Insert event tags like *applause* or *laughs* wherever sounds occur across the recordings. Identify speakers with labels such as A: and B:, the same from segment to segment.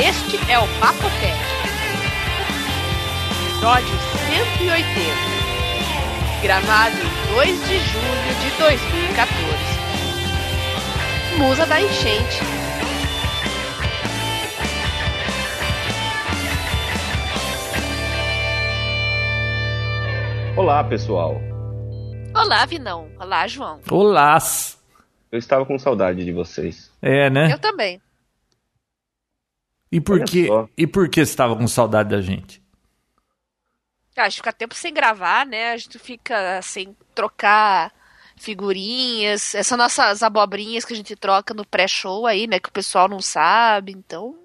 A: Este é o Papo Tech. Episódio 180. Gravado em 2 de julho de 2014. Musa da Enchente.
B: Olá, pessoal.
A: Olá, Vinão. Olá, João.
C: Olá.
B: Eu estava com saudade de vocês.
C: É, né?
A: Eu também.
C: E por
B: Olha
C: que
B: só.
C: e por que você estava com saudade da gente?
A: Ah, a gente fica tempo sem gravar, né? A gente fica sem trocar figurinhas. Essas nossas abobrinhas que a gente troca no pré-show aí, né? Que o pessoal não sabe, então.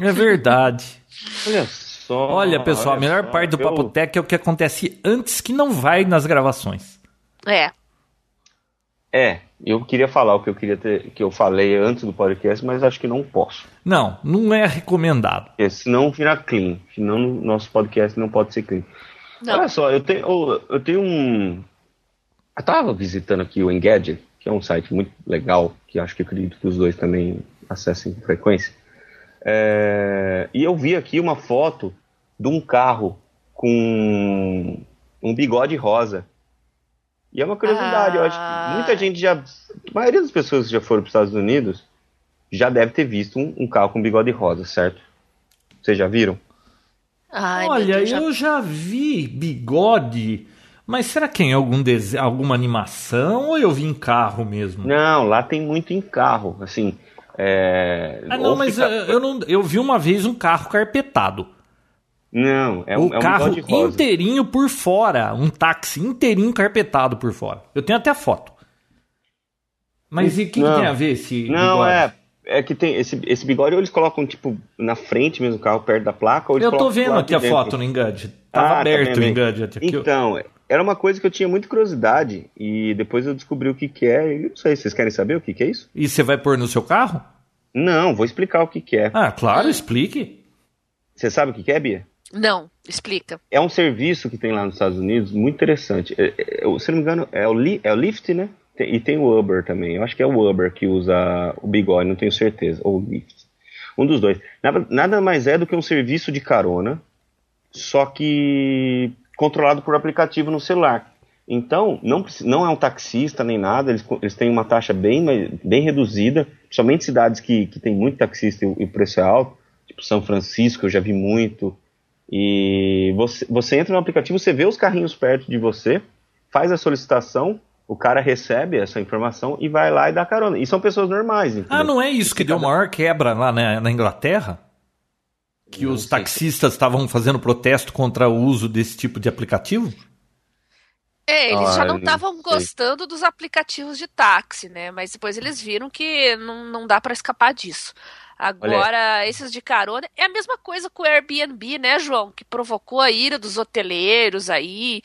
C: É verdade. *laughs*
B: Olha só.
C: Olha, pessoal, a
B: olha
C: melhor
B: só,
C: parte do
B: eu-
C: Papo Tech é o que acontece antes que não vai nas gravações.
A: É.
B: É, eu queria falar o que eu queria ter, que eu falei antes do podcast, mas acho que não posso.
C: Não, não é recomendado.
B: Porque senão vira clean. Senão nosso podcast não pode ser clean.
A: Não.
B: Olha só, eu tenho, eu- eu tenho um. Eu tava visitando aqui o Engadget, que é um site muito legal, que acho que acredito que os dois também acessem com frequência. É, E eu vi aqui uma foto de um carro com um bigode rosa. E é uma curiosidade, eu acho
A: Ah.
B: que muita gente já. A maioria das pessoas que já foram para os Estados Unidos já deve ter visto um, um carro com bigode rosa, certo? Vocês já viram?
A: Ai,
C: Olha,
A: Deus, já-
C: eu já vi bigode, mas será que é em algum dese... alguma animação ou eu vi em carro mesmo?
B: Não, lá tem muito em carro, assim. É...
C: Ah, não,
B: ou
C: mas
B: fica-
C: eu, eu não, eu vi uma vez um carro carpetado.
B: Não, é
C: o
B: um, é um
C: carro inteirinho por fora, um táxi inteirinho carpetado por fora. Eu tenho até foto. Mas e o que, que tem a ver esse
B: Não,
C: bigode?
B: é. É que tem esse, esse bigode, ou eles colocam, tipo, na frente mesmo do carro, perto da placa, ou
C: Eu tô vendo aqui a
B: dentro.
C: foto no Engadget. Tava
B: Ah, tá
C: aberto
B: vendo
C: o
B: aí?
C: Engadget aqui.
B: Então, era uma coisa que eu tinha muita curiosidade, e depois eu descobri o que que é, e eu não sei, vocês querem saber o que que é isso?
C: E você vai pôr no seu carro?
B: Não, vou explicar o que que é.
C: Ah, claro, explique.
B: Você sabe o que que é, Bia?
A: Não, explica.
B: É um serviço que tem lá nos Estados Unidos, muito interessante. É, é, eu- se não me engano, é o, Li- é o Lyft, né? Tem- e tem o Uber também. Eu acho que é o Uber que usa o bigode, não tenho certeza. Ou o Lyft. Um dos dois. Nada, nada mais é do que um serviço de carona, só que controlado por aplicativo no celular. Então, não, não é um taxista nem nada, eles, eles têm uma taxa bem, bem reduzida, somente cidades que, que tem muito taxista e o preço é alto, tipo São Francisco, eu já vi muito. E você, você entra no aplicativo, você vê os carrinhos perto de você, faz a solicitação, o cara recebe essa informação e vai lá e dá carona. E são pessoas normais, entendeu?
C: Ah, não é isso que deu maior quebra lá na, na Inglaterra? Que
B: Não
C: os
B: sei.
C: taxistas estavam fazendo protesto contra o uso desse tipo de aplicativo?
A: É, eles
B: Ah,
A: já não estavam gostando dos aplicativos de táxi, né? Mas depois eles viram que não, não dá pra escapar disso. Agora, esses de carona é a mesma coisa com o Airbnb, né, João? Que provocou a ira dos hoteleiros aí,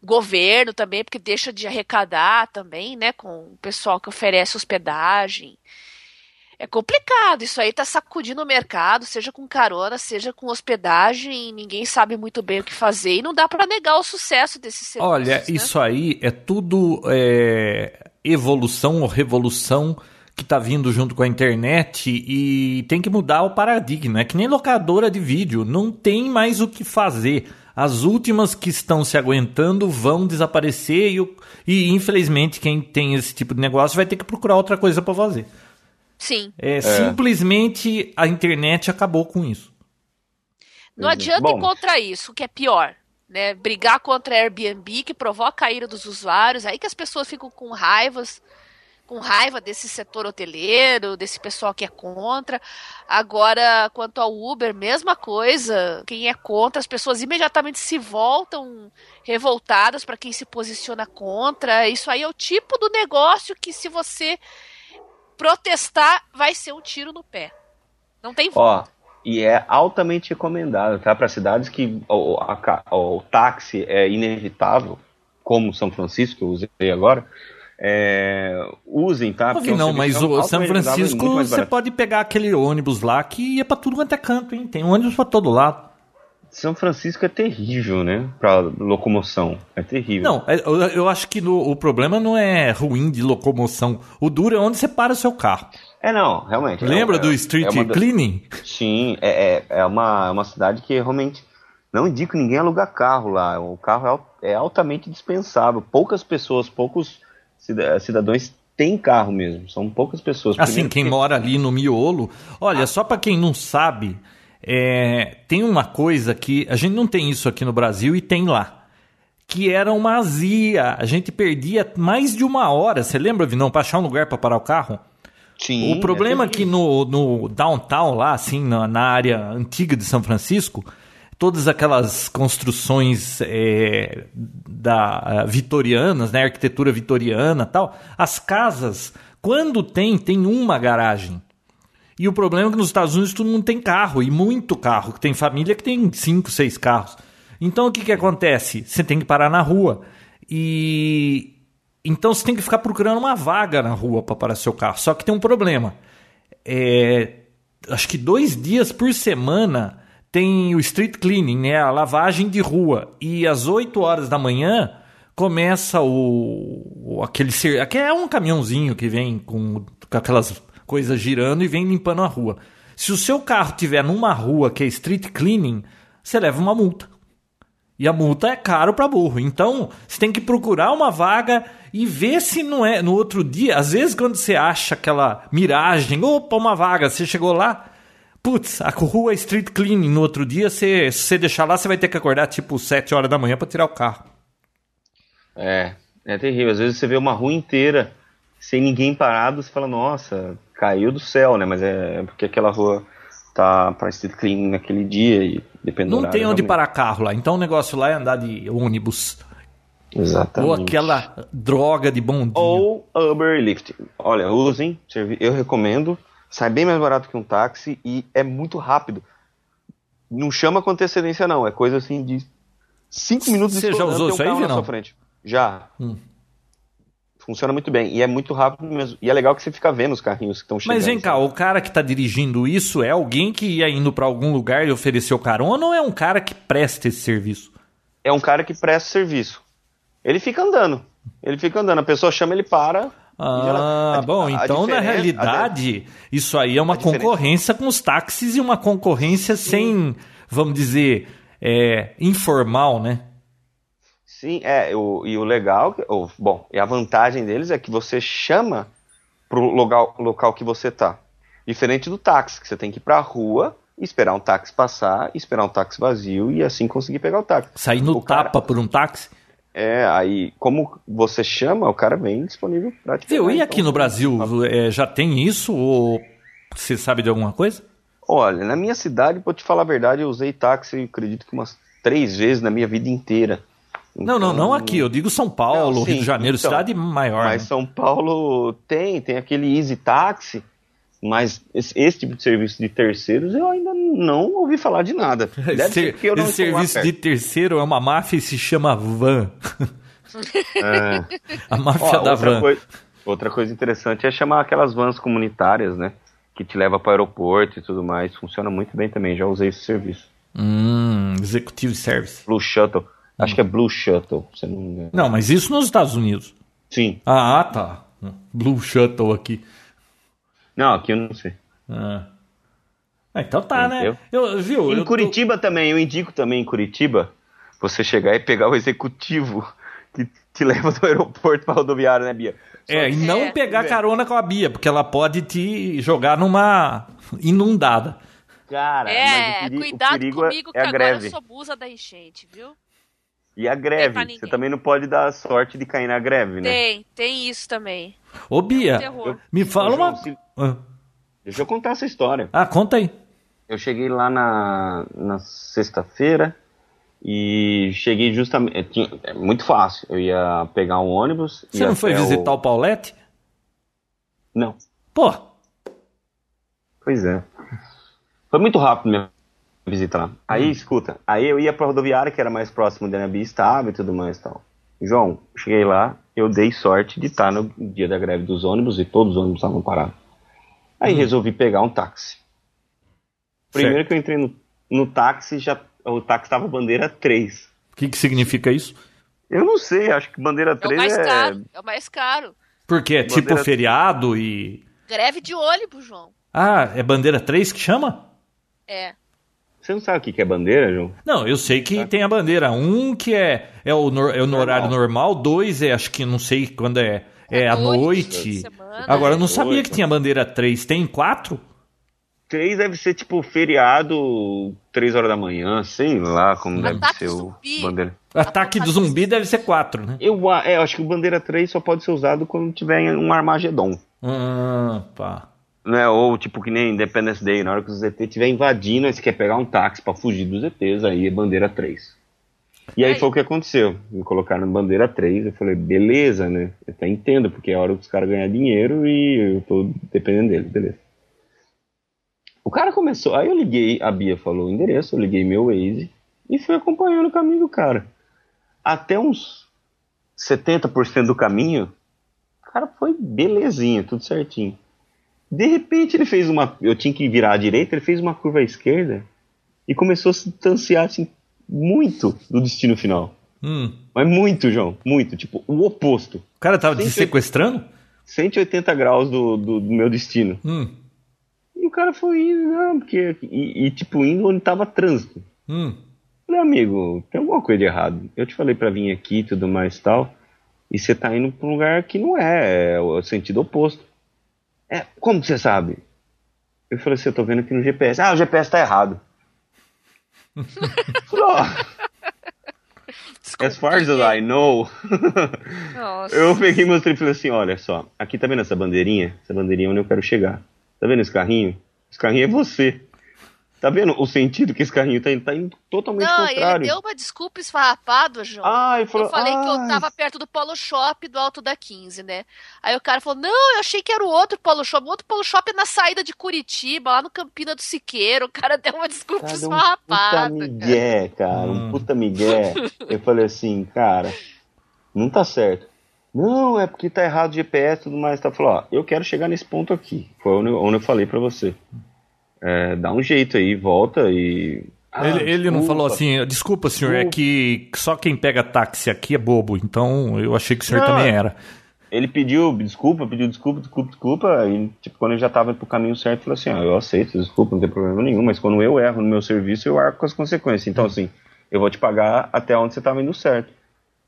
A: governo também, porque deixa de arrecadar também, né, com o pessoal que oferece hospedagem. É complicado, isso aí tá sacudindo o mercado, seja com carona, seja com hospedagem, ninguém sabe muito bem o que fazer e não dá pra negar o sucesso desses serviços.
C: Olha,
A: né?
C: isso aí é tudo é, evolução ou revolução que tá vindo junto com a internet e tem que mudar o paradigma. É que nem locadora de vídeo, não tem mais o que fazer. As últimas que estão se aguentando vão desaparecer e, e infelizmente quem tem esse tipo de negócio vai ter que procurar outra coisa para fazer.
A: Sim.
C: É, Simplesmente a internet acabou com isso.
A: Não adianta
B: Bom.
A: ir contra isso, o que é pior. Né? Brigar contra a Airbnb, que provoca a ira dos usuários, aí que as pessoas ficam com raivas, com raiva desse setor hoteleiro, desse pessoal que é contra. Agora, quanto ao Uber, mesma coisa. Quem é contra, as pessoas imediatamente se voltam revoltadas para quem se posiciona contra. Isso aí é o tipo do negócio que, se você protestar, vai ser um tiro no pé. Não tem volta.
B: Ó, e é altamente recomendado, tá? Para cidades que o, a o táxi é inevitável, como São Francisco, que eu usei agora, é, usem, tá? Porque é um
C: não, mas
B: serviço
C: o São Francisco você pode pegar aquele ônibus lá que ia pra tudo quanto é canto, hein? Tem ônibus pra todo lado.
B: São Francisco é terrível, né? Pra locomoção. É terrível.
C: Não, é, eu, eu acho que no, o problema não é ruim de locomoção. O duro é onde você para o seu carro.
B: É, não, realmente.
C: Lembra
B: é,
C: do Street
B: é
C: Cleaning?
B: Sim, é, é, é, uma, é uma cidade que realmente não indico ninguém alugar carro lá. O carro é, é altamente dispensável. Poucas pessoas, poucos cidadãos têm carro mesmo. São poucas pessoas.
C: Assim, quem mora ali no miolo. Olha, ah. só para quem não sabe, é, tem uma coisa que a gente não tem isso aqui no Brasil e tem lá. Que era uma azia. A gente perdia mais de uma hora. Você lembra, Vinão, para achar um lugar para parar o carro?
B: Sim.
C: O problema é que no, no downtown, lá, assim, na, na área antiga de São Francisco, todas aquelas construções é, da vitorianas, né, arquitetura vitoriana, tal, as casas, quando tem, tem uma garagem. E o problema é que nos Estados Unidos todo mundo tem carro e muito carro, tem família que tem cinco, seis carros. Então o que que acontece? Você tem que parar na rua e então você tem que ficar procurando uma vaga na rua para parar seu carro. Só que tem um problema. É, acho que dois dias por semana tem o street cleaning, né, a lavagem de rua. E às 8 horas da manhã começa o, o aquele que é um caminhãozinho que vem com, com aquelas coisas girando e vem limpando a rua. Se o seu carro tiver numa rua que é street cleaning, você leva uma multa. E a multa é caro para burro. Então, você tem que procurar uma vaga e ver se não é no outro dia. Às vezes, quando você acha aquela miragem, opa, uma vaga, você chegou lá, Putz, a rua é street cleaning no outro dia, se você deixar lá, você vai ter que acordar tipo 7 horas da manhã para tirar o carro.
B: É, é terrível. Às vezes você vê uma rua inteira sem ninguém parado, você fala, nossa, caiu do céu, né? Mas é porque aquela rua tá para street cleaning naquele dia e depende
C: Não tem onde
B: realmente.
C: parar carro lá, então o negócio lá é andar de ônibus.
B: Exatamente.
C: Ou aquela droga de bom dia.
B: Ou Uber e Lyft. Olha, usem, eu recomendo. Sai bem mais barato que um táxi e é muito rápido. Não chama com antecedência, não. É coisa assim de 5 minutos
C: Você já usou isso aí,
B: na sua frente. Já. Hum. Funciona muito bem. E é muito rápido mesmo. E é legal que você fica vendo os carrinhos que estão chegando.
C: Mas vem cá, o cara que está dirigindo isso é alguém que ia indo para algum lugar e ofereceu carona ou é um cara que presta esse serviço?
B: É um cara que presta serviço. Ele fica andando. Ele fica andando. A pessoa chama, ele para
C: ah, ela, a, bom, a, então a na realidade isso aí é uma concorrência com os táxis e uma concorrência Sim. sem, vamos dizer, é, informal, né?
B: Sim, é, o, e o legal, o, bom, e a vantagem deles é que você chama pro local, local que você tá. Diferente do táxi, que você tem que ir pra rua, esperar um táxi passar, esperar um táxi vazio e assim conseguir pegar o táxi.
C: Sair no
B: o
C: tapa cara, por um táxi?
B: É, aí, como você chama, o cara vem disponível
C: pra te Viu, e aqui então, no Brasil, é, já tem isso ou você sabe de alguma coisa?
B: Olha, na minha cidade, pra te falar a verdade, eu usei táxi, acredito que umas três vezes na minha vida inteira.
C: Então, não, não, não aqui, eu digo São Paulo, não, sim, Rio de Janeiro, então, cidade maior.
B: Mas
C: né?
B: São Paulo tem, tem aquele Easy Taxi, mas esse, esse, tipo de serviço de terceiros eu ainda não ouvi falar de nada. *laughs*
C: Deve ser porque eu não Esse serviço de terceiro é uma máfia e se chama van.
B: É. *laughs*
C: A máfia
B: Ó,
C: da van.
B: Coisa, outra coisa interessante é chamar aquelas vans comunitárias, né? Que te leva para o aeroporto e tudo mais. Funciona muito bem também, já usei esse serviço.
C: Hum, Executive Service.
B: Blue Shuttle. Hum. Acho que é Blue Shuttle, se não me engano.
C: Não, mas isso nos Estados Unidos.
B: Sim.
C: Ah, tá. Blue Shuttle aqui.
B: Não, aqui eu não sei.
C: Ah. ah então tá, né? Entendeu? né? Eu, viu,
B: em
C: eu
B: Curitiba tô... também, eu indico também em Curitiba você chegar e pegar o executivo que te leva do aeroporto para rodoviária, né, Bia?
C: Só é, e não é, pegar é. carona com a Bia, porque ela pode te jogar numa inundada.
B: Cara,
A: é, cuidado comigo é, que agora greve. eu sou musa da enchente, viu?
B: E a greve, você também não pode dar a sorte de cair na greve, né?
A: Tem, tem isso também.
C: Ô Bia, eu, me fala uma... Se...
B: Ah. Deixa eu contar essa história.
C: Ah, conta aí.
B: Eu cheguei lá na, na sexta-feira e cheguei justamente. Tinha, é muito fácil. Eu ia pegar um ônibus.
C: Você não foi visitar o... o Paulette?
B: Não.
C: Pô!
B: Pois é. Foi muito rápido mesmo visitar. Aí, hum. escuta, aí eu ia pra rodoviária, que era mais próximo da Nabi estava e tudo mais e tal. João, cheguei lá, eu dei sorte de estar no dia da greve dos ônibus e todos os ônibus estavam parados. Aí hum. resolvi pegar um táxi. Primeiro certo. que eu entrei no, no táxi, já o táxi tava bandeira 3.
C: O que, que significa isso?
B: Eu não sei, acho que bandeira 3
A: é o mais
B: é.
A: caro. É o mais caro.
C: Porque é tipo
B: Bandeira-
C: feriado e.
A: Greve de ônibus, João.
C: Ah, é bandeira 3 que chama?
A: É.
B: Você não sabe o que que é bandeira, João?
C: Não, eu sei que tem a bandeira. Um que é, é, o, nor- é o no
B: Normal.
C: horário normal, dois é, acho que não sei quando é, é
A: À noite.
C: Agora, eu não sabia
B: Oito.
C: que tinha bandeira 3. Tem quatro?
B: 3 deve ser tipo feriado 3 horas da manhã, sei lá como deve
A: Ataque
B: ser o
A: zumbi.
B: bandeira.
C: Ataque do zumbi deve ser quatro, né?
B: Eu, é, eu acho que o bandeira 3 só pode ser usado quando tiver um Armagedon.
C: Ah, pá.
B: Né? Ou tipo que nem Independence Day, na hora que os ET estiver invadindo, aí você quer pegar um táxi pra fugir dos ETs, aí é bandeira 3. E aí
A: Aí.
B: foi o que aconteceu. Me colocaram bandeira 3, eu falei, beleza, né? Eu até entendo, porque é hora dos caras ganhar dinheiro e eu tô dependendo deles, beleza. O cara começou, aí eu liguei, a Bia falou o endereço, eu liguei meu Waze e fui acompanhando o caminho do cara. Até uns 70% do caminho, o cara foi belezinha, tudo certinho. De repente ele fez uma. Eu tinha que virar à direita, ele fez uma curva à esquerda e começou a se distanciar assim, muito do destino final.
C: Hum.
B: Mas muito, João, muito. Tipo, o oposto.
C: O cara tava te
B: Sim, sim.
C: sequestrando?
B: 180 graus do, do, do meu destino.
C: Hum.
B: E o cara foi indo, não, porque. E, e, tipo, indo onde tava trânsito.
C: Hum.
B: Falei, amigo, tem alguma coisa de errado. Eu te falei pra vir aqui e tudo mais e tal. E você tá indo pra um lugar que não é, é o sentido oposto. É, como você sabe? Eu falei assim, eu tô vendo aqui no GPS. Ah, o GPS tá errado. Ó, as far as I know, *laughs* eu peguei e mostrei e falei assim, olha só, aqui tá vendo essa bandeirinha? Essa bandeirinha é onde eu quero chegar. Tá vendo esse carrinho? Esse carrinho é você. Tá vendo o sentido que esse carrinho tá indo? Tá indo totalmente
A: Não,
B: contrário.
A: ele deu uma desculpa esfarrapada, João.
B: Ah, ele falou,
A: eu falei que eu
B: "Ah,
A: tava perto do Polo Shop do Alto da 15, né? Aí o cara falou: Não, eu achei que era o outro Polo Shop. O outro Polo Shop é na saída de Curitiba, lá no Campina do Siqueiro. O cara deu uma desculpa
B: Cara, um puta
A: esfarrapada. cara.
B: migué, cara,
C: Hum.
B: um puta migué. Eu falei assim, cara, não tá certo. Não, é porque tá errado o GPS e tudo mais. Tá falou, ó, eu quero chegar nesse ponto aqui. Foi onde eu, onde eu falei pra você. É, dá um jeito aí, volta e. Ah,
C: ele, ele não falou assim, desculpa, senhor, é
B: Desculpa.
C: que só quem pega táxi aqui é bobo, então eu achei que o senhor
B: Não.
C: também era.
B: Ele pediu desculpa, pediu desculpa, desculpa, desculpa. E, tipo, quando ele já tava pro caminho certo, falou assim: ó, eu aceito, desculpa, não tem problema nenhum. Mas quando eu erro no meu serviço, eu arco com as consequências. Então, assim, eu vou te pagar até onde você tava indo certo.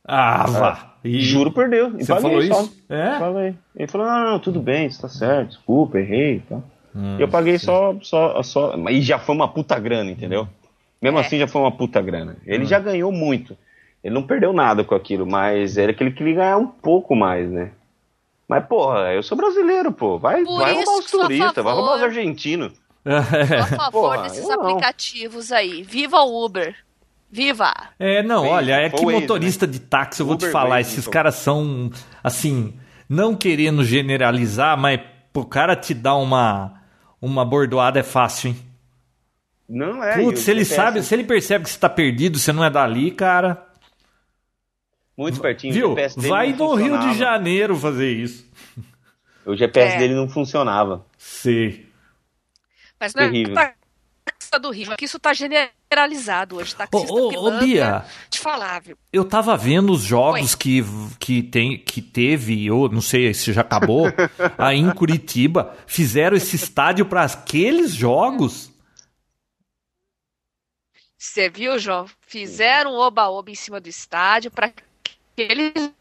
C: Ah, vá. E-
B: Juro por Deus. E
C: Você falou
B: só.
C: isso? É?
B: Falei. Ele falou, não, não, tudo bem, você tá certo, desculpa, errei e tal.
C: Hum,
B: eu paguei só, só, só. E já foi uma puta grana, entendeu? Mesmo
A: É.
B: assim já foi uma puta grana.
C: Hum.
B: Ele já ganhou muito. Ele não perdeu nada com aquilo, mas era que ele queria ganhar um pouco mais, né? Mas, porra, eu sou brasileiro, pô. Vai,
A: Por
B: vai roubar os turistas, vai roubar os argentinos. *laughs*
A: Tô a favor
B: Porra,
A: desses
B: não.
A: aplicativos aí. Viva o Uber! Viva!
C: É, não, olha, é que
B: o Waze,
C: motorista de táxi, eu vou te
B: Uber,
C: falar,
B: Waze,
C: esses
B: então.
C: caras são, assim, não querendo generalizar, mas pro cara te dar uma, uma bordoada é fácil, hein?
B: Não é.
C: Putz, se ele
B: GPS
C: sabe, se ele percebe que você tá perdido, você não é dali, cara.
B: Muito pertinho. o
C: Viu?
B: GPS dele
C: Vai no Rio de. Janeiro fazer isso.
B: O GPS
A: É.
B: dele não funcionava.
C: Sei.
A: Mas não é
B: Terrível.
A: Do Rio, aqui isso tá generalizado hoje. Taxista
C: Ô, ô, ô,
A: pilantra,
C: Bia.
A: Te falar, viu?
C: Eu tava vendo os jogos que, que, tem, que teve, ou não sei se já acabou, *laughs* aí em Curitiba. Fizeram esse estádio para aqueles jogos.
A: Você viu, João? Fizeram um oba-oba em cima do estádio para aqueles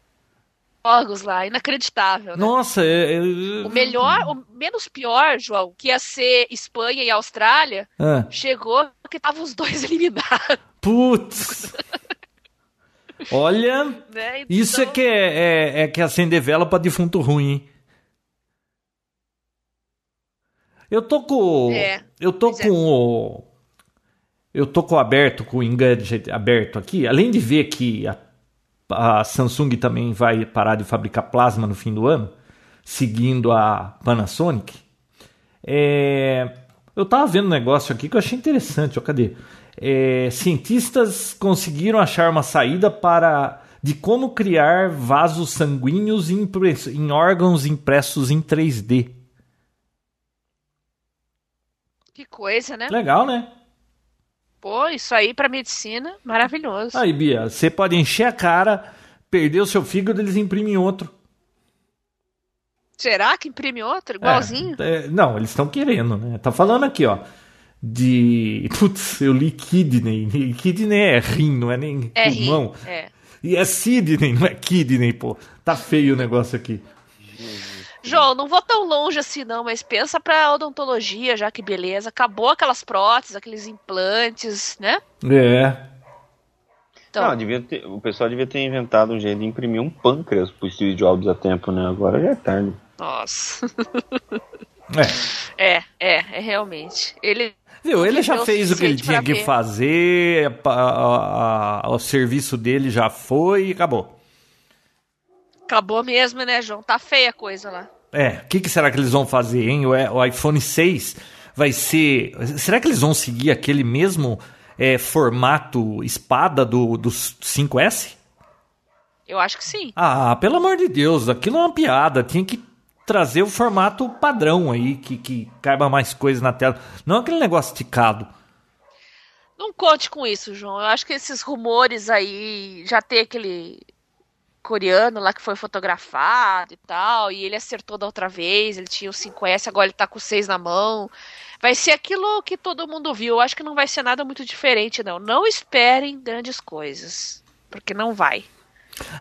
A: jogos lá, inacreditável, né?
C: Nossa, é, é-
A: O melhor, o menos pior, João, que ia ser Espanha e Austrália,
C: Ah,
A: chegou que estavam os dois *laughs* eliminados,
C: putz. Olha, *laughs*
A: né?
C: isso é
A: Então,
C: que é, é, é que acender vela pra defunto ruim, hein? Eu tô com.
A: É,
C: eu tô
A: é.
C: com o. Eu tô com o aberto, com o Engadget aberto aqui. Além de ver que a, a Samsung também vai parar de fabricar plasma no fim do ano, seguindo a Panasonic. É, eu tava vendo um negócio aqui que eu achei interessante. Ó, cadê? É, cientistas conseguiram achar uma saída para de como criar vasos sanguíneos em, em órgãos impressos em 3D.
A: que coisa, né?
C: Legal, né?
A: Pô, isso aí pra medicina, maravilhoso.
C: Aí, Bia, você pode encher a cara, perder o seu fígado, eles imprimem outro.
A: Será que imprime outro? Igualzinho?
C: É, é, não, eles estão querendo, né? Tá falando aqui, ó. De. *laughs* Putz, eu li kidney. Kidney é rim, não é nem
A: É
C: pulmão.
A: rim, é.
C: E é Sidney, não é kidney, pô. Tá feio o negócio aqui.
A: João, não vou tão longe assim não, mas pensa pra odontologia, já que beleza. Acabou aquelas próteses, aqueles implantes, né?
C: É.
A: Então,
B: Não, devia ter- o pessoal devia ter inventado um jeito de imprimir um pâncreas pro Steve Jobs a tempo, né? Agora já é tarde.
A: nossa.
C: É. *laughs*
A: É, é, é realmente. Ele
C: Viu, ele já fez o que ele tinha que
A: ver.
C: fazer, a- a- a- o serviço dele já foi e acabou.
A: acabou mesmo, né, João? Tá feia a coisa lá.
C: É, o que, que será que eles vão fazer, hein? O, iPhone 6 vai ser. Será que eles vão seguir aquele mesmo é, formato espada do, do 5S?
A: Eu acho que sim.
C: Ah, pelo amor de Deus, aquilo é uma piada. Tinha que trazer o formato padrão aí, que, que caiba mais coisa na tela. Não aquele negócio esticado.
A: Não conte com isso, João. Eu acho que esses rumores aí já tem aquele coreano lá que foi fotografado e tal, e ele acertou da outra vez, ele tinha o 5S, agora ele tá com o 6 na mão. Vai ser aquilo que todo mundo viu. Eu acho que não vai ser nada muito diferente, não. Não esperem grandes coisas, porque não vai.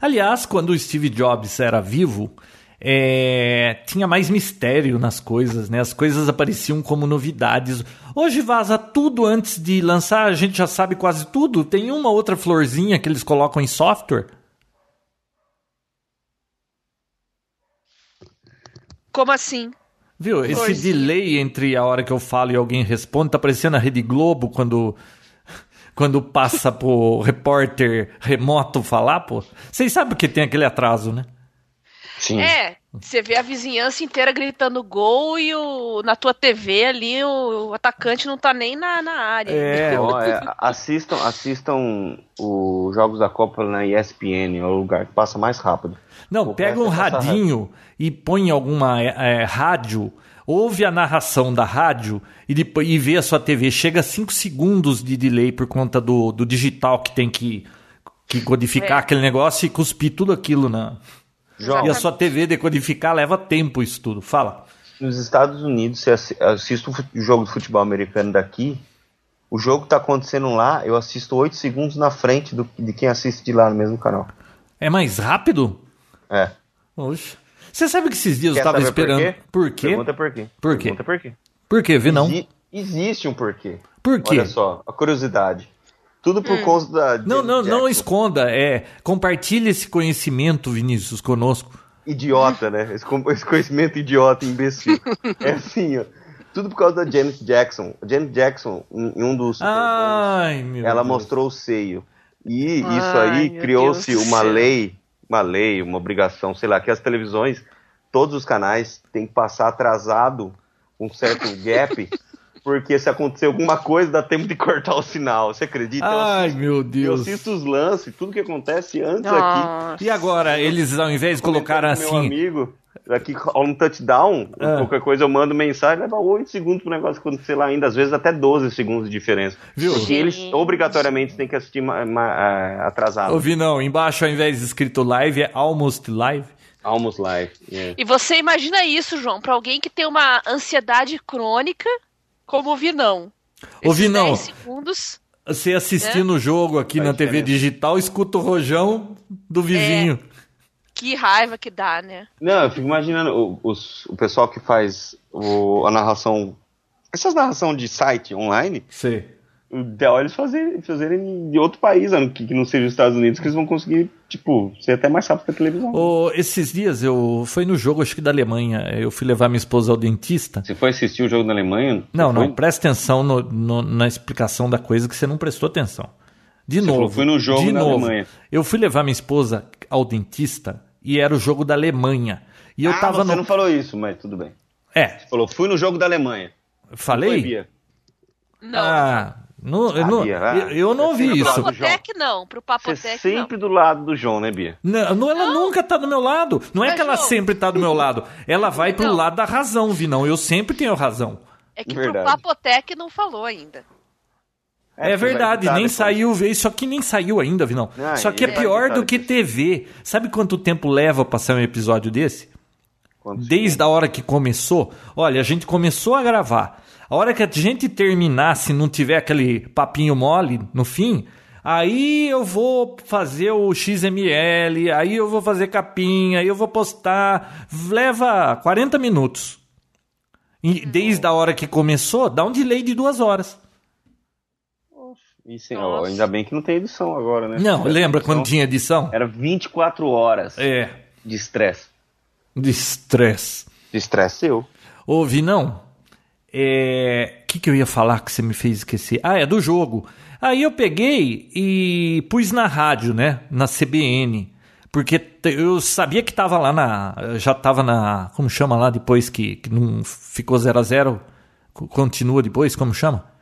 C: Aliás, quando o Steve Jobs era vivo, é, tinha mais mistério nas coisas, né? As coisas apareciam como novidades. Hoje vaza tudo antes de lançar, a gente já sabe quase tudo. Tem uma outra florzinha que eles colocam em software.
A: Como assim?
C: Viu? Esse
A: Florzinha.
C: delay entre a hora que eu falo e alguém responde tá parecendo a Rede Globo quando quando passa pro *laughs* repórter remoto falar, pô. Vocês sabem que tem aquele atraso, né?
B: Sim.
A: É, você vê a vizinhança inteira gritando gol e o, na tua TV ali o, o atacante não tá nem na, na área.
C: É, *laughs*
B: Ó, é, assistam, assistam os jogos da Copa na ESPN, é o lugar que passa mais rápido.
C: Não,
B: O
C: pega um radinho e põe em alguma é, é, rádio, ouve a narração da rádio e, depois, e vê a sua TV. Chega a 5 segundos de delay por conta do, do digital que tem que, que codificar
A: É.
C: aquele negócio e cuspir tudo aquilo na.
B: João,
C: E a sua TV decodificar leva tempo isso tudo. Fala.
B: nos Estados Unidos, você assi- assiste o jogo de futebol americano daqui, o jogo tá acontecendo lá, eu assisto 8 segundos na frente do- de quem assiste de lá no mesmo canal.
C: É mais rápido?
B: É.
C: Oxe. Você sabe que esses dias
B: Quer
C: eu tava esperando.
B: Por quê?
C: Por quê?
B: Pergunta por quê.
C: Por quê?
B: Pergunta por quê.
C: Por quê? Vê não.
B: Exi- existe um porquê.
C: Por quê?
B: Olha só, a curiosidade. Tudo
A: Hum.
B: por conta da.
C: Não, não, não esconda. É, compartilhe esse conhecimento, Vinícius, conosco.
B: Idiota, né? Esse, conhecimento idiota, imbecil. *laughs* é assim, ó. Tudo por causa da Janet Jackson. A Janet Jackson, em um dos
C: Ai, meu
B: ela
C: Deus.
B: mostrou o seio. E isso
A: Ai,
B: aí
A: meu
B: criou-se uma
A: céu.
B: lei, uma lei, uma obrigação, sei lá, que as televisões, todos os canais têm que passar atrasado um certo *laughs* gap, porque se acontecer alguma coisa dá tempo de cortar o sinal. Você acredita? Eu
C: Ai,
B: assisto-
C: meu
B: Eu
C: Deus.
B: assisto os lances, tudo que acontece antes aqui.
A: Nossa.
C: E agora, eles ao invés de colocar
B: com Meu
C: assim.
B: amigo, aqui rola um touchdown,
C: Ah.
B: qualquer coisa eu mando mensagem, leva 8 segundos pro negócio acontecer lá ainda, às vezes até 12 segundos de diferença.
C: Viu?
B: Porque eles obrigatoriamente têm que assistir ma- ma- ah, atrasado.
C: Ouvi não, embaixo ao invés de escrito live é almost live.
B: Almost live. yeah.
A: E você imagina isso, João, pra alguém que tem uma ansiedade crônica, como o Vinão. Esses
C: Vinão.
A: 10 segundos.
C: Você assistindo o jogo aqui
B: Faz
C: na TV
B: diferença.
C: digital, escuta o rojão do vizinho.
A: Que raiva que dá, né?
B: Não, eu fico imaginando o, os- o pessoal que faz o- a narração. Essas narração de site online,
C: Sei.
B: o ideal é eles fazerem, fazerem de outro país, né, que, que não seja os Estados Unidos, que eles vão conseguir, tipo, ser até mais rápido que a televisão.
C: Ô, esses dias eu foi no jogo, acho que da Alemanha. Eu fui levar minha esposa ao dentista.
B: Você foi assistir o jogo da Alemanha?
C: Não, não, presta atenção no- no- na explicação da coisa que você não prestou atenção. De
B: Você
C: novo.
B: falou, fui no jogo
C: de
B: da
C: novo.
B: Alemanha.
C: Eu fui levar minha esposa ao dentista e era o jogo da Alemanha. E eu
B: ah,
C: tava
B: você
C: no.
B: não falou isso, mas tudo bem.
C: É,
B: Falou, fui no jogo da Alemanha. Foi,
C: falei?
B: Bia?
A: Não.
C: Ah, não, não,
B: ah.
C: eu, eu não
B: Você
C: ouvi
B: sempre
C: isso.
B: João.
A: Papotec não, pro
B: Você
A: Papotec
B: sempre do lado do João, né, Bia?
C: Não, não, ela nunca tá do meu lado. Não é
A: Mas,
C: que ela
A: João-
C: sempre tá do meu lado. Ela vai pro
A: Não.
C: lado da razão, Vinão. Eu sempre tenho razão.
A: não. É que
B: Verdade.
A: pro Papotec não falou ainda.
C: É, é verdade, nem depois. saiu, isso aqui nem saiu ainda, Vinão. Ah, Só que é pior do que TV. Sabe quanto tempo leva pra sair um episódio desse? Quanto Desde a hora que começou. Olha, a gente começou a gravar. A hora que a gente terminar, se não tiver aquele papinho mole no fim, aí eu vou fazer o XML, aí eu vou fazer capinha, aí eu vou postar. Leva 40 minutos. E desde a hora que começou, dá um delay de duas horas.
B: E sim, ó, ainda bem que não tem edição agora, né?
C: Não, lembra quando tinha edição?
B: Era 24 horas
C: é.
B: de estresse.
C: De estresse.
B: De estresse seu.
C: Ouvi, não? É. O que, que eu ia falar que você me fez esquecer? Ah, é do jogo. Aí eu peguei e pus na rádio, né? Na CBN. Porque eu sabia que tava lá na. Já tava na. Como chama lá depois que, que não ficou 0 a 0 Continua depois, como chama?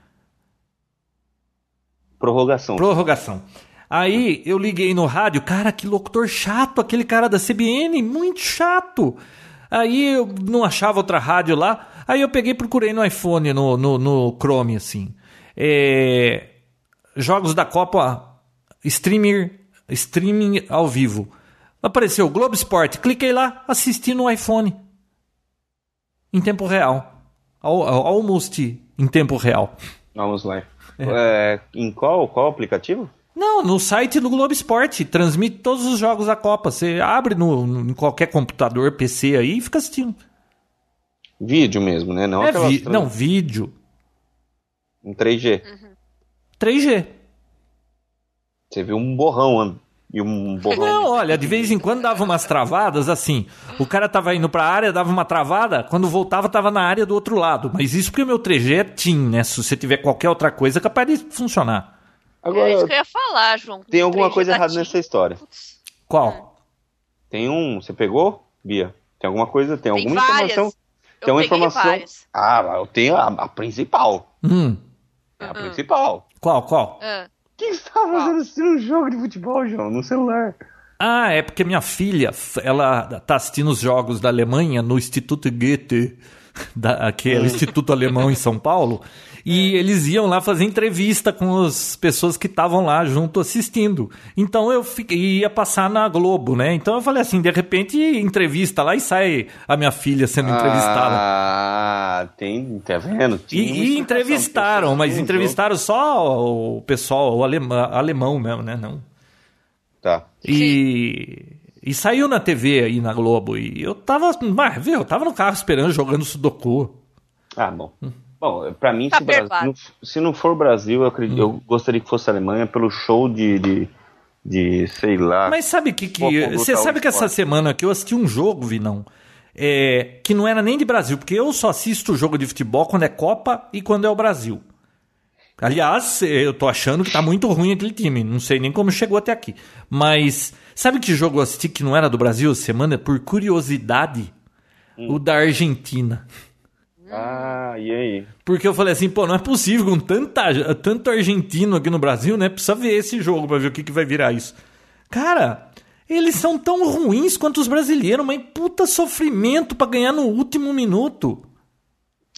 B: Prorrogação.
C: Prorrogação. Aí eu liguei no rádio, cara, que locutor chato, aquele cara da CBN, muito chato. Aí eu não achava outra rádio lá. Aí eu peguei e procurei no iPhone, no, no, no Chrome, assim. É, jogos da Copa, streaming, streaming ao vivo. Apareceu Globo Esporte. Cliquei lá, assisti no iPhone. Em tempo real. Almost em tempo real.
B: Vamos lá. É. É, em qual, qual aplicativo?
C: Não, no site do Globo Esporte. Transmite todos os jogos da Copa. Você abre no, no, em qualquer computador, PC aí e fica assistindo.
B: Vídeo mesmo, né?
C: Não, é vi trans... não vídeo.
B: Em 3G.
C: Uhum. 3G.
B: Você viu um borrão e um borrão.
C: Não, olha, de vez em quando dava umas travadas assim. O cara tava indo pra área, dava uma travada, quando voltava tava na área do outro lado. Mas isso porque o meu 3G é TIM, né? Se você tiver qualquer outra coisa, é capaz de funcionar.
A: Agora, é isso que eu ia falar, João.
B: Tem alguma coisa errada nessa história.
C: Qual?
B: Tem um. Você pegou, Bia? Tem alguma coisa? Tem, tem alguma várias. informação? Eu tem uma informação. Várias. Ah, eu tenho a, a principal.
C: Hum.
B: A uh -uh. principal.
C: Qual, qual?
B: Uh. Quem está fazendo assim um jogo de futebol, João, no celular?
C: Ah, é porque minha filha, ela tá assistindo os jogos da Alemanha no Instituto Goethe, da, que é o Instituto Alemão em São Paulo, e eles iam lá fazer entrevista com as pessoas que estavam lá junto assistindo. Então eu fiquei, ia passar na Globo, né? Então eu falei assim, de repente entrevista lá e sai a minha filha sendo entrevistada.
B: Ah, tem, tá vendo?
C: E, e entrevistaram, mas entrevistaram só o pessoal o alemão, alemão mesmo, né? Não.
B: Tá.
C: E e saiu na TV aí na Globo. E eu tava. Mas, viu, eu tava no carro esperando, jogando Sudoku.
B: Ah, bom. Hum. Bom, para mim, tá se, Brasil, se, não for Brasil, eu, acredito, hum. eu gostaria que fosse Alemanha pelo show de, de, de sei lá.
C: Mas sabe que. que você sabe que essa semana que eu assisti um jogo, Vinão, é, que não era nem de Brasil, porque eu só assisto jogo de futebol quando é Copa e quando é o Brasil. Aliás, eu tô achando que tá muito ruim aquele time. Não sei nem como chegou até aqui. Mas sabe que jogo eu assisti que não era do Brasil essa semana? Por curiosidade, hum. o da Argentina.
B: Ah, e aí?
C: Porque eu falei assim, pô, não é possível com tanta, tanto argentino aqui no Brasil, né? Precisa ver esse jogo pra ver o que, que vai virar isso. Cara, eles são tão ruins quanto os brasileiros, mas puta sofrimento para ganhar no último minuto.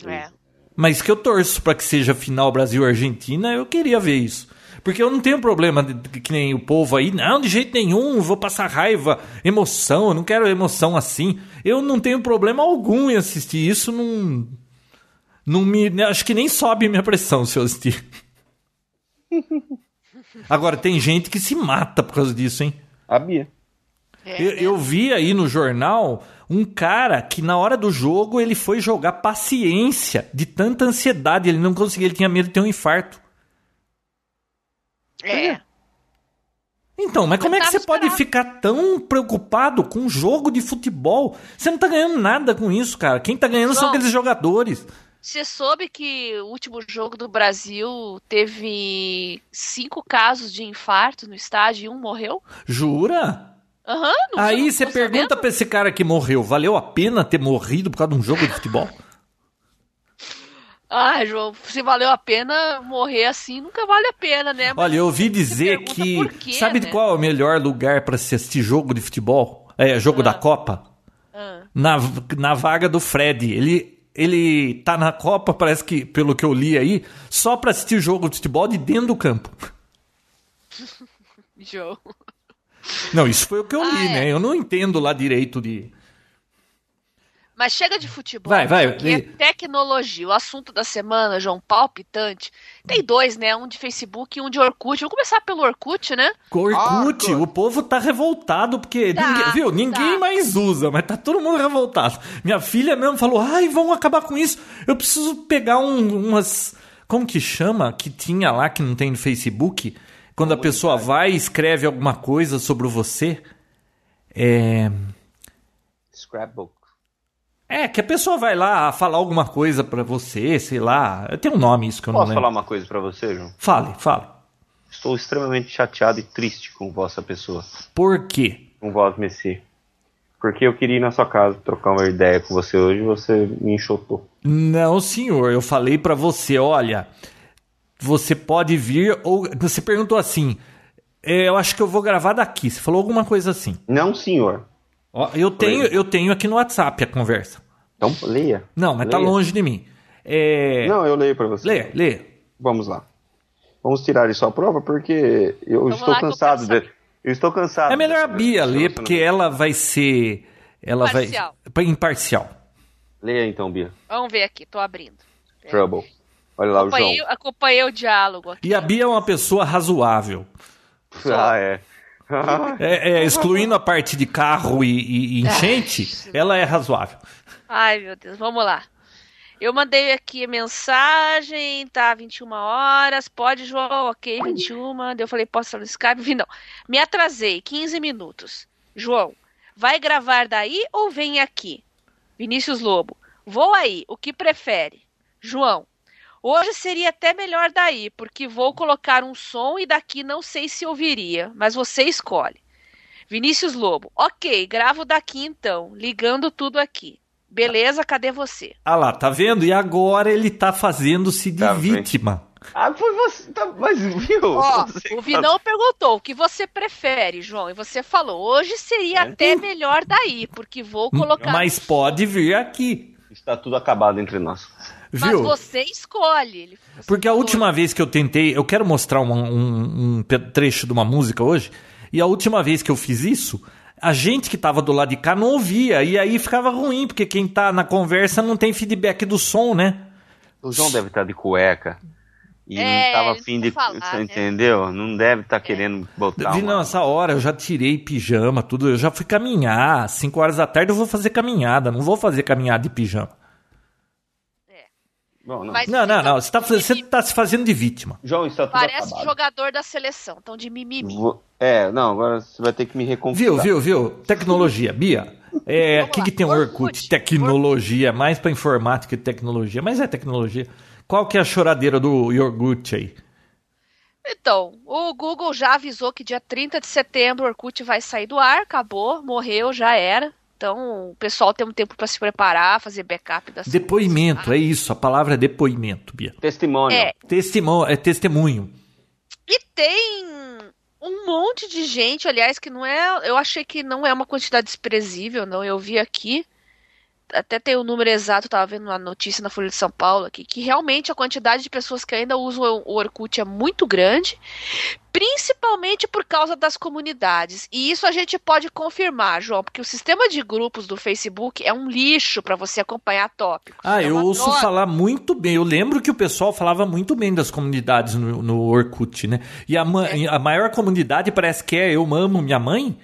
A: É.
C: Mas que eu torço para que seja final Brasil-Argentina, eu queria ver isso. Porque eu não tenho problema de, que nem o povo aí, não, de jeito nenhum, vou passar raiva, emoção, eu não quero emoção assim. Eu não tenho problema algum em assistir isso, não. Não me, acho que nem sobe minha pressão se eu assistir. Agora, tem gente que se mata por causa disso, hein?
B: A Bia.
C: É, eu, eu vi aí no jornal um cara que na hora do jogo ele foi jogar paciência de tanta ansiedade, ele não conseguia, ele tinha medo de ter um infarto.
A: É.
C: Então, mas como é que você pode ficar tão preocupado com um jogo de futebol? Você não tá ganhando nada com isso, cara. Quem tá ganhando João, são aqueles jogadores.
A: Você soube que o último jogo do Brasil teve cinco casos de infarto no estádio e um morreu?
C: Jura?
A: Aham. Uhum,
C: Aí você pergunta pra esse cara que morreu, valeu a pena ter morrido por causa de um jogo de futebol? *laughs*
A: Ah, João, se valeu a pena morrer assim, nunca vale a pena, né?
C: Mas Olha, eu ouvi dizer que. Quê, sabe né? qual é o melhor lugar para se assistir jogo de futebol? É, jogo ah. da Copa? Ah. Na, na vaga do Fred. Ele, ele tá na Copa, parece que, pelo que eu li aí, só pra assistir jogo de futebol de dentro do campo. *laughs*
A: João.
C: Não, isso foi o que eu
A: Ah,
C: li,
A: é.
C: né? Eu não entendo lá direito de.
A: Mas chega de futebol.
C: Vai, vai.
A: porque é tecnologia. O assunto da semana, João, palpitante. Tem dois, né? Um de Facebook e um de Orkut. Vamos começar pelo Orkut, né?
C: Orkut,
B: Ah,
C: o povo tá revoltado, porque
A: Tá,
C: ninguém, viu? Ninguém
A: tá.
C: mais usa, mas tá todo mundo revoltado. Minha filha mesmo falou: ai, vamos acabar com isso. Eu preciso pegar um- umas. Como que chama? Que tinha lá que não tem no Facebook. Quando a pessoa vai e escreve alguma coisa sobre você. É.
B: Scrapbook.
C: É, que a pessoa vai lá falar alguma coisa pra você, sei lá. Tem um nome isso que eu não
B: Posso
C: lembro.
B: falar uma coisa pra você, João?
C: Fale, fale.
B: Estou extremamente chateado e triste com vossa pessoa,
C: Por quê?
B: com vós, Messi. Porque eu queria ir na sua casa trocar uma ideia com você hoje e você me enxotou.
C: Não, senhor, eu falei pra você, olha, você pode vir ou você perguntou assim, é, eu acho que eu vou gravar daqui. Você falou alguma coisa assim.
B: Não, senhor.
C: Ó, eu tenho, eu tenho aqui no WhatsApp a conversa.
B: Então, leia.
C: Não, mas tá
B: Leia.
C: longe de mim. É,
B: Não, eu leio pra você.
C: lê, lê.
B: Vamos lá. Vamos tirar isso à prova porque eu
A: Vamos
B: estou
A: lá eu
B: cansado
A: quero
B: de. Eu estou cansado.
C: É melhor a Bia ler porque ela vai ser, ela
A: Imparcial.
C: vai imparcial.
B: Leia então, Bia.
A: Vamos ver aqui, tô abrindo.
B: Trouble. Olha lá o João.
A: Acompanhei, acompanhei o diálogo aqui.
C: E a Bia é uma pessoa razoável.
B: Ah, é. *laughs*
C: É, é, excluindo a parte de carro e, e- e enchente, ela é razoável.
A: Ai, meu Deus, vamos lá. Eu mandei aqui a mensagem, tá 21 horas, pode, João, ok, 21. Daí Eu falei, posso estar no Skype? Vi, não. Me atrasei, 15 minutos. João, vai gravar daí ou vem aqui? Vinícius Lobo, vou aí, o que prefere? João, hoje seria até melhor daí, porque vou colocar um som e daqui não sei se ouviria, mas você escolhe. Vinícius Lobo, ok, gravo daqui então, ligando tudo aqui. Beleza, cadê você?
C: Ah lá, tá vendo? E agora ele tá fazendo-se de
B: Tá
C: vítima.
B: Ah, foi você. Tá, mas viu?
A: Ó, o Vinão perguntou o que você prefere, João, e você falou, hoje seria até melhor daí, porque vou colocar.
C: Mas pode vir aqui,
B: Está tudo acabado entre nós.
A: Mas
C: viu?
A: você escolhe. Ele- você
C: Porque a última vez que eu tentei, eu quero mostrar um, um- um trecho de uma música hoje, e a última vez que eu fiz isso, a gente que tava do lado de cá não ouvia, e aí ficava ruim, porque quem tá na conversa não tem feedback do som, né?
B: O João deve estar de cueca. E
A: É,
B: não tava afim de.
A: falar,
B: você *laughs*
A: né?
B: entendeu? Não deve estar querendo botar. Uma-
C: não, essa hora eu já tirei pijama, tudo, eu já fui caminhar, 5 horas da tarde eu vou fazer caminhada, não vou fazer caminhada de pijama.
B: Não.
A: Mas
C: Não, não, não, você tá,
A: mimimi.
C: tá se fazendo de vítima.
B: João, está tudo
A: Parece
B: acabado.
A: jogador da seleção, então de mimimi.
B: Vou- É, não, agora você vai ter que me reconquistar.
C: Viu, viu, viu? Tecnologia, Bia. É, o que, que tem o Orkut?
A: Orkut.
C: Tecnologia, mais pra informática e tecnologia, mas é tecnologia. Qual que é a choradeira do iogurte aí?
A: Então, o Google já avisou que dia 30 de setembro o Orkut vai sair do ar, acabou, morreu, já era. Então, o pessoal tem um tempo para se preparar, fazer backup das
C: Depoimento, é isso, a palavra é depoimento, Bia.
B: Testemunho.
A: É,
C: Testemunho, é testemunho.
A: E tem um monte de gente, aliás, que não é. Eu achei que não é uma quantidade desprezível, não. Eu vi aqui. Até tem o número exato, tava vendo uma notícia na Folha de São Paulo aqui, que realmente a quantidade de pessoas que ainda usam o Orkut é muito grande, principalmente por causa das comunidades. E isso a gente pode confirmar, João, porque o sistema de grupos do Facebook é um lixo para você acompanhar tópicos.
C: Ah,
A: É
C: eu ouço
A: droga.
C: falar muito bem. Eu lembro que o pessoal falava muito bem das comunidades no, no Orkut, né? E a,
A: É.
C: a maior comunidade parece que é Eu Amo Minha Mãe?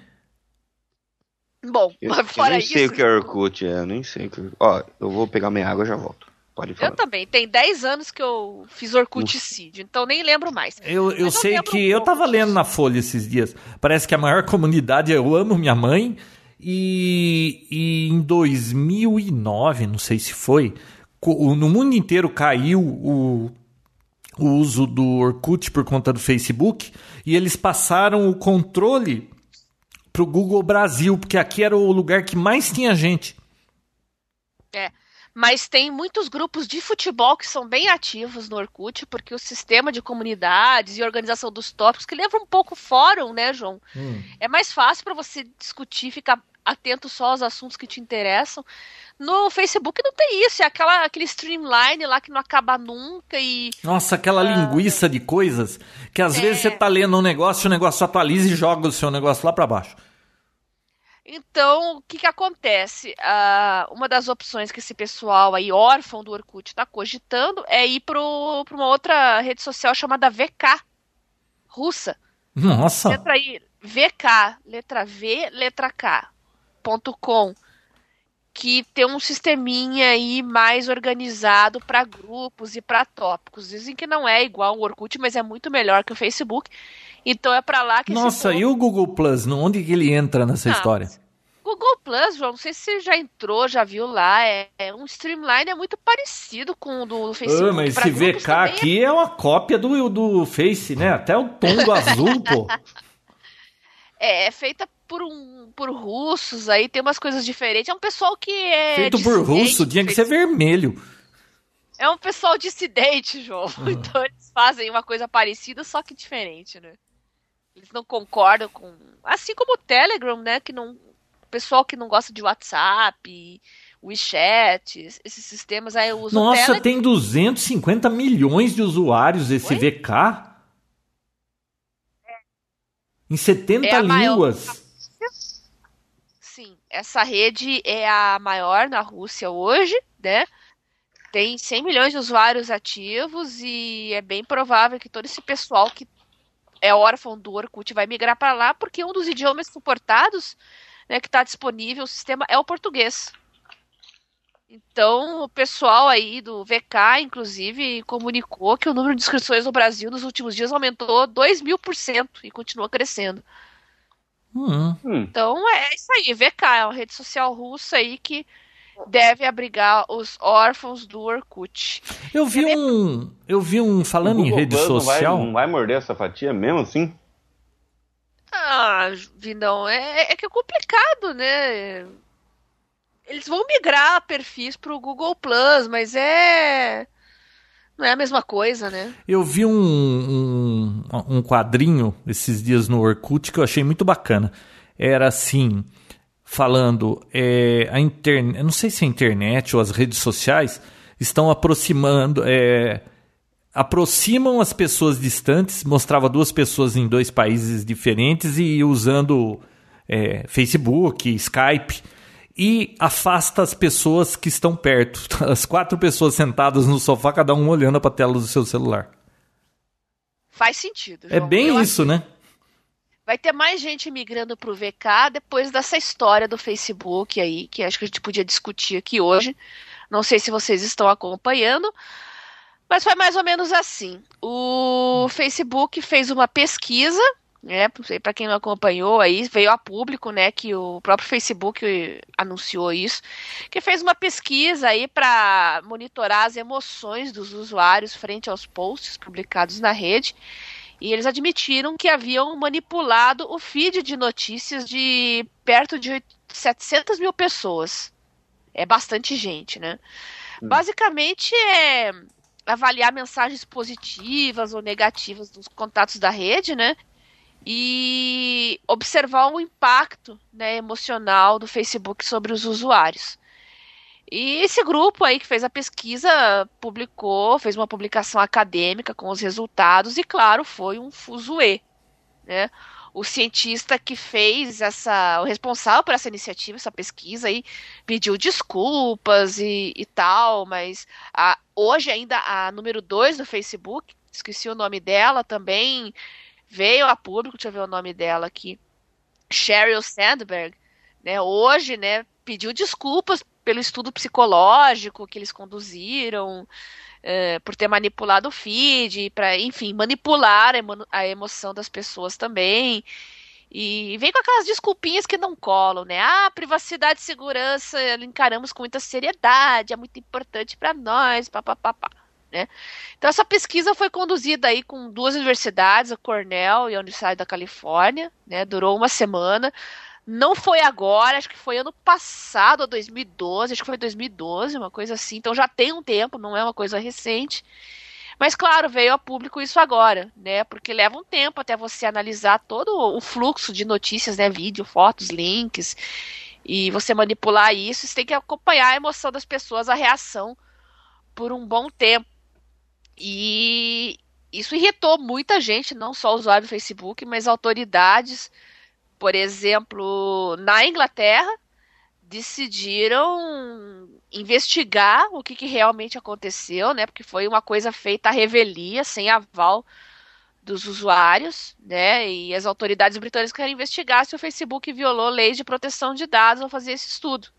A: Bom,
B: Eu,
A: mas
B: eu
A: fora
B: nem
A: isso.
B: sei o que é Orkut, é, eu nem sei o que. Ó, eu vou pegar minha água e já volto. Pode falar.
A: Eu também. Tem 10 anos que eu fiz Orkut Seed, então nem lembro mais.
C: Eu, eu
A: eu
C: sei que
A: um
C: eu tava
A: disso.
C: lendo na Folha esses dias. Parece que a maior comunidade é Eu Amo Minha Mãe. E, e em 2009, não sei se foi, no mundo inteiro caiu o, o uso do Orkut por conta do Facebook. E eles passaram o controle pro Google Brasil, porque aqui era o lugar que mais tinha gente.
A: Mas tem muitos grupos de futebol que são bem ativos no Orkut, porque o sistema de comunidades e organização dos tópicos, que leva um pouco fórum, né, João? É mais fácil para você discutir, ficar atento só aos assuntos que te interessam, No Facebook não tem isso, é aquela, aquele streamline lá que não acaba nunca e.
C: Nossa, aquela uh... linguiça de coisas que às é... vezes você tá lendo um negócio, o negócio atualiza e joga o seu negócio lá para baixo.
A: Então, o que, que acontece? Uh, uma das opções que esse pessoal aí, órfão do Orkut, está cogitando é ir para uma outra rede social chamada VK, russa.
C: Nossa!
A: Letra aí, VK, letra V, letra K, ponto com, que tem um sisteminha aí mais organizado para grupos e para tópicos. Dizem que não é igual o Orkut, mas é muito melhor que o Facebook. Então é para lá que
C: Nossa, povo... e o Google Plus? Onde que ele entra nessa não, história?
A: Google Plus, João, não sei se você já entrou, já viu lá, é, é um streamline é muito parecido com o do Facebook.
C: Ah, mas esse VK aqui é... é... uma cópia do, do Face, né? Até o tom do azul, pô. *laughs*
A: É, é feita por um por russos, aí tem umas coisas diferentes. É um pessoal que é.
C: Feito por russo, tinha que ser vermelho.
A: É um pessoal dissidente, João. Uhum. *laughs* Então eles fazem uma coisa parecida, só que diferente, né? Eles não concordam com. Assim como o Telegram, né? Que não. O pessoal que não gosta de WhatsApp, WeChat, esses sistemas aí usam.
C: Nossa, Telegram. tem 250 milhões de usuários esse Oi? VK? É. Em 70 é línguas. Maior...
A: Essa rede é a maior na Rússia hoje, né? Tem 100 milhões de usuários ativos e é bem provável que todo esse pessoal que é órfão do Orkut vai migrar para lá, porque um dos idiomas suportados né, que está disponível, o sistema é o português. Então, o pessoal aí do VK, inclusive, comunicou que o número de inscrições no Brasil nos últimos dias aumentou 2 mil por cento e continua crescendo.
C: Hum.
A: Então, é isso aí. VK é uma rede social russa aí que deve abrigar os órfãos do Orkut.
C: Eu vi um, eu vi um falando em rede Plus social.
B: Não vai, não vai morder essa fatia mesmo assim?
A: Ah, Vindão, é, é que é complicado, né? Eles vão migrar perfis pro Google Plus, mas é não é a mesma coisa, né?
C: Eu vi um, um, um quadrinho esses dias no Orkut que eu achei muito bacana. Era assim, falando é, a internet, não sei se a internet ou as redes sociais estão aproximando, é, aproximam as pessoas distantes. Mostrava duas pessoas em dois países diferentes e usando é, Facebook, Skype e afasta as pessoas que estão perto. *laughs* As quatro pessoas sentadas no sofá, cada um olhando para a tela do seu celular.
A: Faz sentido.
C: É João. É bem Eu isso, né?
A: vai ter mais gente migrando para o VK depois dessa história do Facebook aí, que acho que a gente podia discutir aqui hoje. Não sei se vocês estão acompanhando, mas foi mais ou menos assim. O Facebook fez uma pesquisa, né? Para quem não acompanhou aí, veio a público, né? Que o próprio Facebook anunciou isso, que fez uma pesquisa aí para monitorar as emoções dos usuários frente aos posts publicados na rede. E eles admitiram que haviam manipulado o feed de notícias de perto de 700 mil pessoas. É bastante gente, né? Hum. Basicamente é avaliar mensagens positivas ou negativas dos contatos da rede, né? E observar o impacto né, emocional do Facebook sobre os usuários. E esse grupo aí que fez a pesquisa publicou, fez uma publicação acadêmica com os resultados e, claro, foi um fuzuê, né? O cientista que fez essa, o responsável por essa iniciativa, essa pesquisa aí, pediu desculpas e, e tal, mas a, hoje ainda a número 2 do Facebook, esqueci o nome dela, também veio a público, deixa eu ver o nome dela aqui, Sheryl Sandberg, né, hoje, né, pediu desculpas pelo estudo psicológico que eles conduziram, é, por ter manipulado o feed, para, enfim, manipular a, emo a emoção das pessoas também. E vem com aquelas desculpinhas que não colam, né? Ah, privacidade e segurança encaramos com muita seriedade, é muito importante para nós, papapá. Né? Então essa pesquisa foi conduzida aí com duas universidades, a Cornell e a Universidade da Califórnia, né? Durou uma semana. Não foi agora, acho que foi ano passado, 2012, acho que foi 2012, uma coisa assim. Então já tem um tempo, não é uma coisa recente. Mas claro, veio a público isso agora, né? Porque leva um tempo até você analisar todo o fluxo de notícias, né? Vídeo, fotos, links. E você manipular isso, você tem que acompanhar a emoção das pessoas, a reação, por um bom tempo. E isso irritou muita gente, não só usuários do Facebook, mas autoridades. Por exemplo, na Inglaterra, decidiram investigar o que, que, realmente aconteceu, né? Porque foi uma coisa feita à revelia, sem aval dos usuários, né? E as autoridades britânicas querem investigar se o Facebook violou leis de proteção de dados ao fazer esse estudo.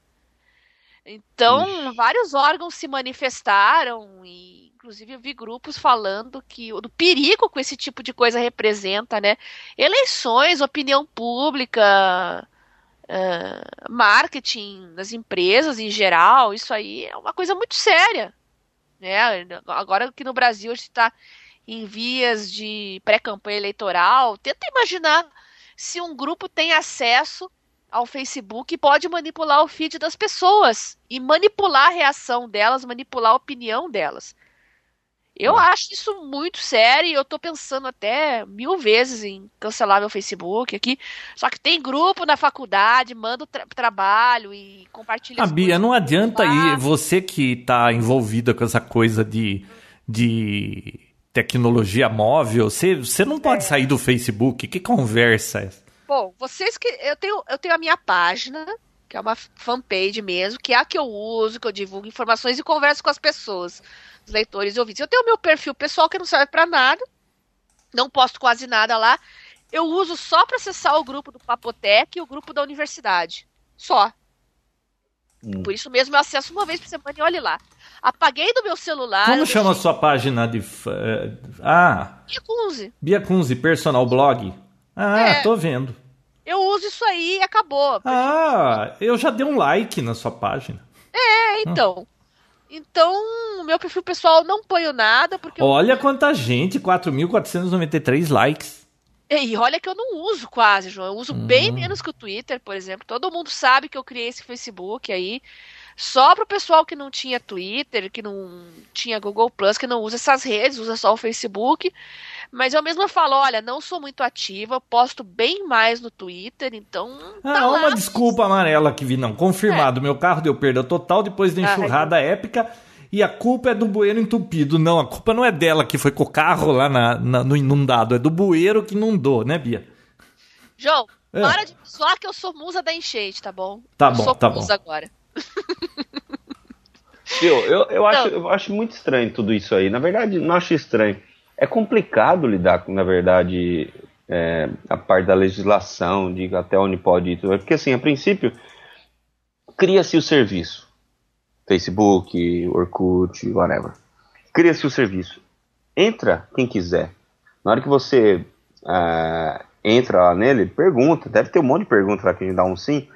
A: Então, Ixi. vários órgãos se manifestaram e inclusive eu vi grupos falando que do perigo que esse tipo de coisa representa, né? Eleições, opinião pública, uh, marketing das empresas em geral, isso aí é uma coisa muito séria, né? Agora que no Brasil a gente está em vias de pré-campanha eleitoral, tenta imaginar se um grupo tem acesso ao Facebook pode manipular o feed das pessoas e manipular a reação delas, manipular a opinião delas. Eu acho isso muito sério e eu tô pensando até mil vezes em cancelar meu Facebook aqui. Só que tem grupo na faculdade, manda tra trabalho e compartilha.
C: Ah, Bia, não adianta aí, você que tá envolvida com essa coisa de, de tecnologia móvel, você, você não pode é. sair do Facebook. Que conversa é essa?
A: Bom, vocês que. Eu tenho, eu tenho a minha página, que é uma fanpage mesmo, que é a que eu uso, que eu divulgo informações e converso com as pessoas, os leitores e ouvintes. Eu tenho o meu perfil pessoal que não serve para nada, não posto quase nada lá. Eu uso só para acessar o grupo do Papotec e o grupo da universidade. Só. Hum. Por isso mesmo eu acesso uma vez por semana e olhe lá. Apaguei do meu celular.
C: Como chama deixei... a sua página de. Uh, ah!
A: Bia Kunze.
C: Bia Kunze, personal blog. Ah, é, tô vendo.
A: Eu uso isso aí e acabou.
C: Ah, eu já dei um like na sua página.
A: É, então. Ah. Então, meu perfil pessoal não ponho nada porque
C: Olha
A: eu...
C: quanta gente, 4.493 likes.
A: E olha que eu não uso quase, João. Eu uso uhum. bem menos que o Twitter, por exemplo. Todo mundo sabe que eu criei esse Facebook aí só para o pessoal que não tinha Twitter, que não tinha Google Plus, que não usa essas redes, usa só o Facebook. Mas eu mesma falo, olha, não sou muito ativa, posto bem mais no Twitter, então.
C: Tá ah, lá. uma desculpa amarela que vi, não. Confirmado, é. meu carro deu perda total depois da enxurrada ah, épica. E a culpa é do bueiro entupido. Não, a culpa não é dela que foi com o carro lá na, na, no inundado, é do bueiro que inundou, né, Bia?
A: João, é. para de zoar que eu sou musa da enchente, tá bom?
C: Tá
A: eu
C: bom,
A: sou
C: tá
A: musa
C: bom.
A: agora.
B: Eu, eu, eu, acho, eu acho muito estranho tudo isso aí. Na verdade, não acho estranho. É complicado lidar com, na verdade, é, a parte da legislação, de até onde pode ir. Porque, assim, a princípio, cria-se o serviço. Facebook, Orkut, whatever. Cria-se o serviço. Entra quem quiser. Na hora que você uh, entra lá nele, pergunta. Deve ter um monte de perguntas lá que a gente dá um sim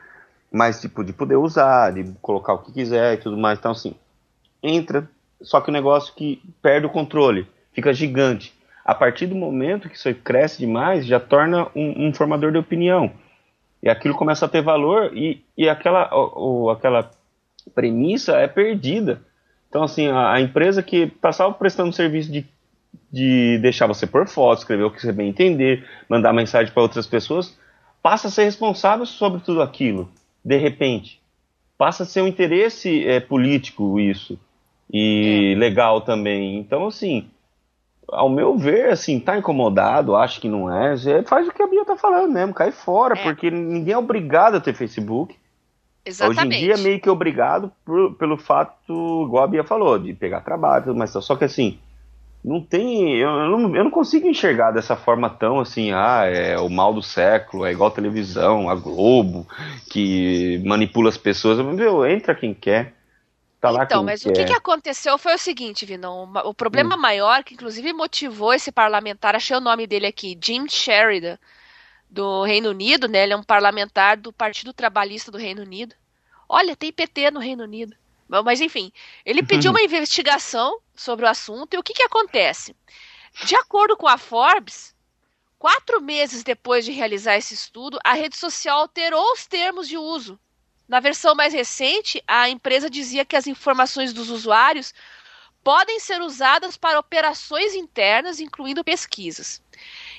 B: mas tipo de poder usar, de colocar o que quiser e tudo mais. Então assim, entra, só que o negócio que perde o controle, fica gigante. A partir do momento que isso cresce demais, já torna um, um formador de opinião. E aquilo começa a ter valor e, e aquela, ou, aquela premissa é perdida. Então, assim, a, a empresa que passava prestando serviço de, de deixar você por foto, escrever o que você bem entender, mandar mensagem para outras pessoas, passa a ser responsável sobre tudo aquilo de repente. Passa a ser um interesse é, político isso. E é. legal também. Então, assim, ao meu ver, assim, tá incomodado, acho que não é, faz o que a Bia tá falando mesmo, cai fora, é. porque ninguém é obrigado a ter Facebook. Exatamente. Hoje em dia é meio que obrigado por, pelo fato, igual a Bia falou, de pegar trabalho, mas só que assim, não tem. Eu, eu, não, eu não consigo enxergar dessa forma tão assim, ah, é o mal do século, é igual a televisão, a Globo, que manipula as pessoas. Meu, entra quem quer. Tá
A: então, mas o que, que aconteceu foi o seguinte, Vinão. O problema hum. maior, que inclusive motivou esse parlamentar, achei o nome dele aqui, Jim Sheridan, do Reino Unido, né? Ele é um parlamentar do Partido Trabalhista do Reino Unido. Olha, tem PT no Reino Unido. Mas enfim, ele pediu *laughs* uma investigação sobre o assunto e o que, que acontece? De acordo com a Forbes, quatro meses depois de realizar esse estudo, a rede social alterou os termos de uso. Na versão mais recente, a empresa dizia que as informações dos usuários podem ser usadas para operações internas, incluindo pesquisas.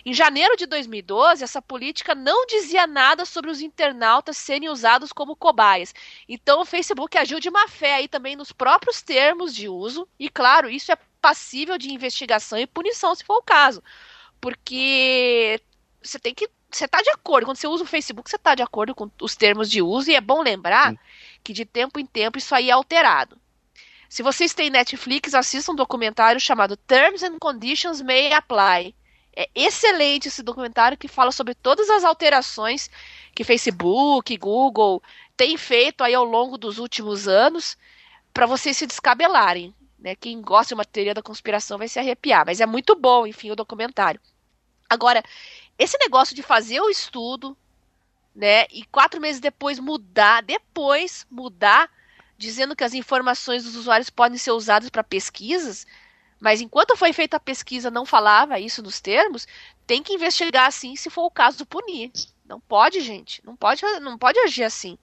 A: Em janeiro de 2012, essa política não dizia nada sobre os internautas serem usados como cobaias. Então o Facebook agiu de má fé aí também nos próprios termos de uso, e claro, isso é passível de investigação e punição se for o caso. Porque você tem que. Você está de acordo. Quando você usa o Facebook, você está de acordo com os termos de uso, e é bom lembrar Sim. que de tempo em tempo isso aí é alterado. Se vocês têm Netflix, assistam um documentário chamado Terms and Conditions May Apply. É excelente esse documentário que fala sobre todas as alterações que Facebook, Google têm feito aí ao longo dos últimos anos para vocês se descabelarem. Né? Quem gosta de uma teoria da conspiração vai se arrepiar, mas é muito bom, enfim, o documentário. Agora, esse negócio de fazer o estudo, né, e quatro meses depois mudar, depois mudar dizendo que as informações dos usuários podem ser usadas para pesquisas, mas enquanto foi feita a pesquisa não falava isso nos termos, tem que investigar assim se for o caso punir. Não pode, gente, não pode, não pode agir assim.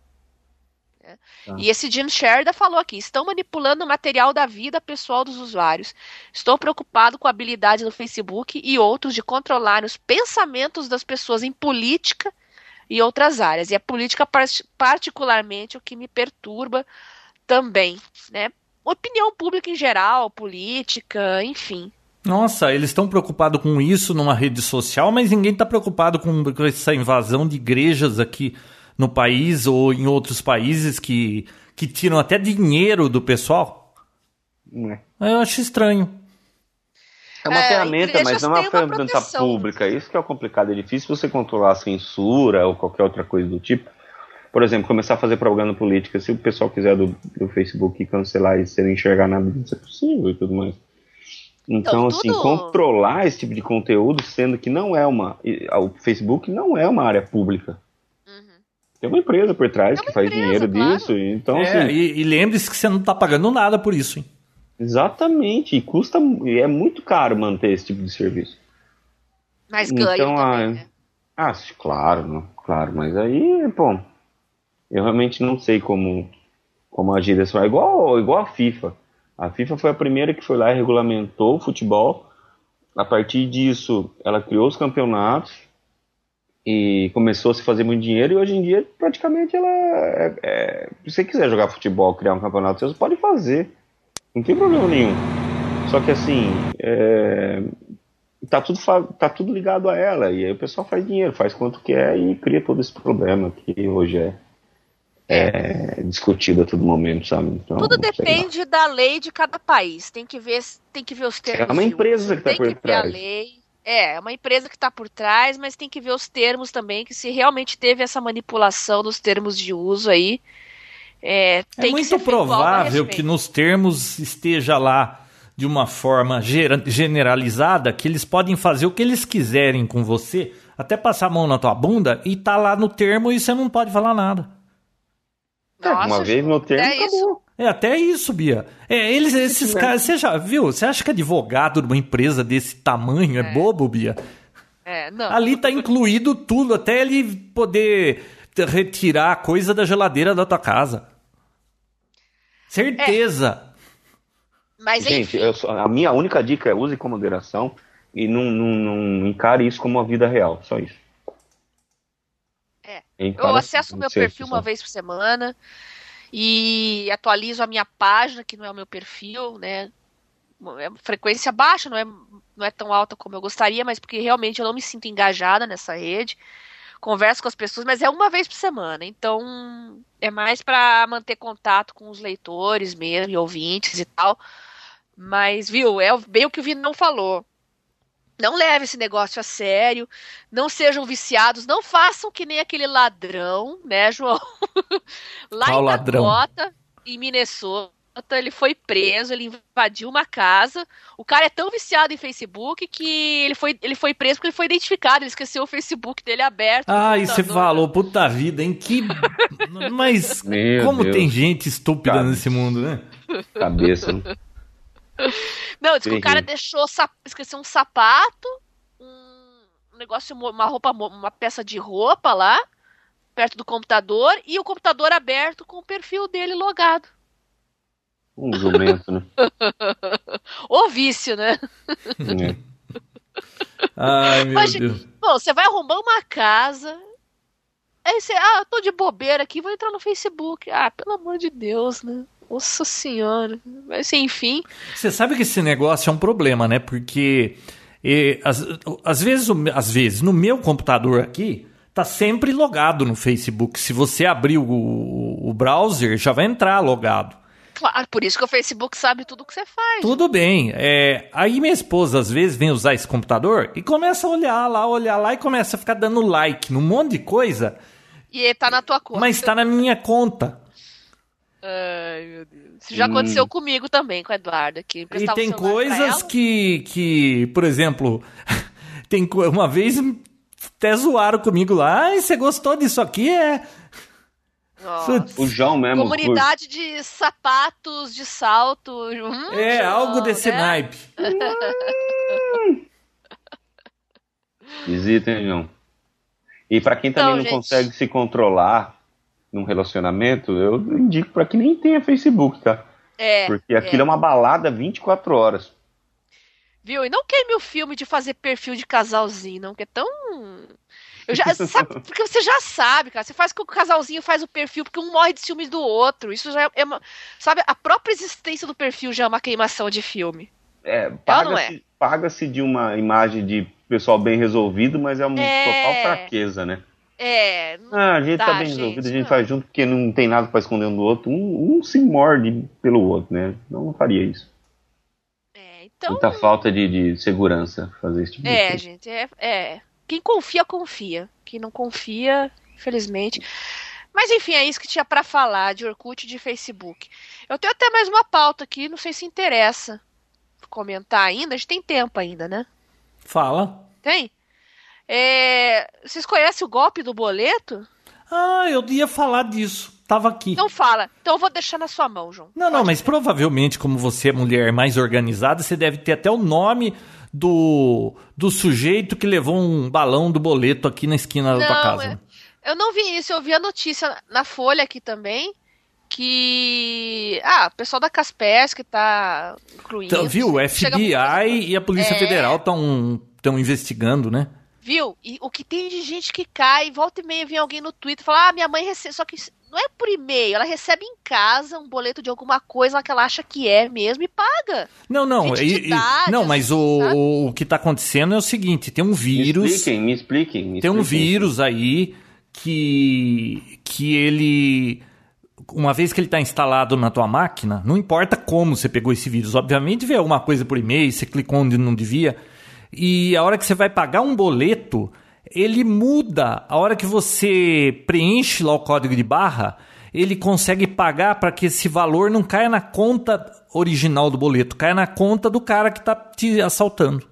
A: É. Tá. E esse Jim Sherda falou aqui: estão manipulando o material da vida pessoal dos usuários. Estou preocupado com a habilidade do Facebook e outros de controlar os pensamentos das pessoas em política e outras áreas. E a política, particularmente, o que me perturba também, né? Opinião pública em geral, política, enfim.
C: Nossa, eles estão preocupados com isso numa rede social, mas ninguém está preocupado com essa invasão de igrejas aqui no país ou em outros países que, que tiram até dinheiro do pessoal. É. Eu acho estranho.
B: É uma é, ferramenta, mas não é uma ferramenta pública. Isso que é o complicado. É difícil você controlar a censura ou qualquer outra coisa do tipo por exemplo, começar a fazer propaganda política, se o pessoal quiser do, do Facebook cancelar e sem enxergar nada disso, é possível e tudo mais. Então, então assim, tudo... controlar esse tipo de conteúdo, sendo que não é uma. O Facebook não é uma área pública. Tem uma empresa por trás é que faz empresa, dinheiro claro. disso. Então,
C: é, assim, e, e lembre-se que você não está pagando nada por isso. Hein?
B: Exatamente. E custa. E é muito caro manter esse tipo de serviço.
A: Mas ganha então, também, a... né?
B: Ah, claro, claro. Mas aí, bom eu realmente não sei como, como agir dessa forma. Igual, igual a FIFA. A FIFA foi a primeira que foi lá e regulamentou o futebol. A partir disso, ela criou os campeonatos e começou a se fazer muito dinheiro. E hoje em dia, praticamente, ela. É, é, se você quiser jogar futebol, criar um campeonato, você pode fazer. Não tem problema nenhum. Só que assim, é, tá, tudo, tá tudo ligado a ela. E aí o pessoal faz dinheiro, faz quanto quer e cria todo esse problema que hoje é é, discutida a todo momento, sabe?
A: Então, Tudo depende da lei de cada país. Tem que ver, tem que ver os termos.
B: É uma empresa que está por trás.
A: É, é uma empresa que está por trás, mas tem que ver os termos também, que se realmente teve essa manipulação dos termos de uso aí. É,
C: é muito provável que nos termos esteja lá de uma forma generalizada que eles podem fazer o que eles quiserem com você, até passar a mão na tua bunda e tá lá no termo e você não pode falar nada.
B: É, Nossa, uma vez no termo, é
C: Isso. É até isso, Bia. É, eles, esses caras, você já viu? Você acha que advogado de uma empresa desse tamanho é, é bobo, Bia?
A: É, não.
C: Ali tá incluído tudo, até ele poder retirar a coisa da geladeira da tua casa. Certeza.
B: É. Mas Gente, eu, a minha única dica é use com moderação e não, não, não encare isso como uma vida real, só isso.
A: É. Eu acesso o meu perfil uma vez por semana e atualizo a minha página, que não é o meu perfil, né? É frequência baixa, não é, não é tão alta como eu gostaria, mas porque realmente eu não me sinto engajada nessa rede. Converso com as pessoas, mas é uma vez por semana. Então, é mais para manter contato com os leitores mesmo, e ouvintes e tal. Mas, viu, é bem o que o Vini não falou. Não leve esse negócio a sério, não sejam viciados, não façam que nem aquele ladrão, né, João? *laughs* Lá Qual em Dakota, em Minnesota, ele foi preso, ele invadiu uma casa. O cara é tão viciado em Facebook que ele foi, ele foi preso porque ele foi identificado, ele esqueceu o Facebook dele aberto.
C: Ah, e você falou, puta vida, em que. *laughs* Mas Meu como Deus. tem gente estúpida Cabe. nesse mundo, né?
B: Cabeça. *laughs*
A: Não, diz que o cara deixou, esqueceu um sapato, um negócio, uma roupa, uma peça de roupa lá, perto do computador, e o computador aberto com o perfil dele logado.
B: Um jumento, né? *laughs*
A: o vício, né?
B: É. *laughs*
C: Ai, meu Imagina, Deus.
A: Bom, você vai arrumar uma casa. Aí você, ah, tô de bobeira aqui, vou entrar no Facebook. Ah, pelo amor de Deus, né? Nossa senhora. Mas enfim.
C: Você sabe que esse negócio é um problema, né? Porque e, às, às, vezes, às vezes, no meu computador aqui, tá sempre logado no Facebook. Se você abrir o, o browser, já vai entrar logado.
A: Claro, por isso que o Facebook sabe tudo que você faz.
C: Tudo bem. É, aí minha esposa às vezes vem usar esse computador e começa a olhar lá, olhar lá e começa a ficar dando like num monte de coisa.
A: E tá na tua conta.
C: Mas tá na minha conta.
A: Ai, meu Deus. Isso já hum. aconteceu comigo também, com o Eduardo aqui.
C: E tem coisas que, que, por exemplo, *laughs* tem uma vez até zoaram comigo lá. Ah, você gostou disso aqui? É.
B: Nossa. O João mesmo.
A: Comunidade de sapatos, de salto. Hum,
C: é, João, algo desse né? naipe.
B: Visita, hein, João? E para quem também então, não gente... consegue se controlar num relacionamento, eu indico para que nem tenha Facebook, tá? É. Porque aquilo é, é uma balada 24 horas.
A: Viu? E não queime o filme de fazer perfil de casalzinho, não, que é tão eu já, *laughs* sabe, porque você já sabe, cara. Você faz com que o casalzinho faz o perfil, porque um morre de ciúmes do outro. Isso já é uma. Sabe, a própria existência do perfil já é uma queimação de filme.
B: É, paga-se é? paga de uma imagem de pessoal bem resolvido, mas é uma é... total fraqueza, né?
A: É.
B: Ah, a gente tá, tá bem gente, resolvido, a gente não. faz junto porque não tem nada para esconder um do outro. Um, um, se morde pelo outro, né? Não, não faria isso.
A: É, então.
B: Muita falta de, de segurança fazer isso tipo
A: É, gente, é, é. Quem confia, confia. Quem não confia, infelizmente. Mas enfim, é isso que tinha para falar de Orkut e de Facebook. Eu tenho até mais uma pauta aqui, não sei se interessa comentar ainda. A gente tem tempo ainda, né?
C: Fala.
A: Tem? É... Vocês conhecem o golpe do boleto?
C: Ah, eu ia falar disso. Tava aqui.
A: Então fala. Então eu vou deixar na sua mão, João.
C: Não, Pode não, mas provavelmente, como você é mulher mais organizada, você deve ter até o nome do, do sujeito que levou um balão do boleto aqui na esquina não, da tua casa.
A: É, eu não vi isso, eu vi a notícia na Folha aqui também. Que. Ah, o pessoal da Kaspersky tá incluindo.
C: Então, viu? O FBI e a Polícia é... Federal estão investigando, né?
A: Viu? E o que tem de gente que cai, volta e meia vem alguém no Twitter falar: ah, minha mãe recebe. Só que não é por e-mail, ela recebe em casa um boleto de alguma coisa que ela acha que é mesmo e paga.
C: Não, não, e, idade, não, mas o, o que está acontecendo é o seguinte: tem um vírus.
B: Me expliquem, me expliquem. Me
C: tem
B: expliquem.
C: um vírus aí que, que ele. Uma vez que ele está instalado na tua máquina, não importa como você pegou esse vírus, obviamente veio alguma coisa por e-mail, você clicou onde não devia, e a hora que você vai pagar um boleto, ele muda. A hora que você preenche lá o código de barra, ele consegue pagar para que esse valor não caia na conta original do boleto, caia na conta do cara que está te assaltando.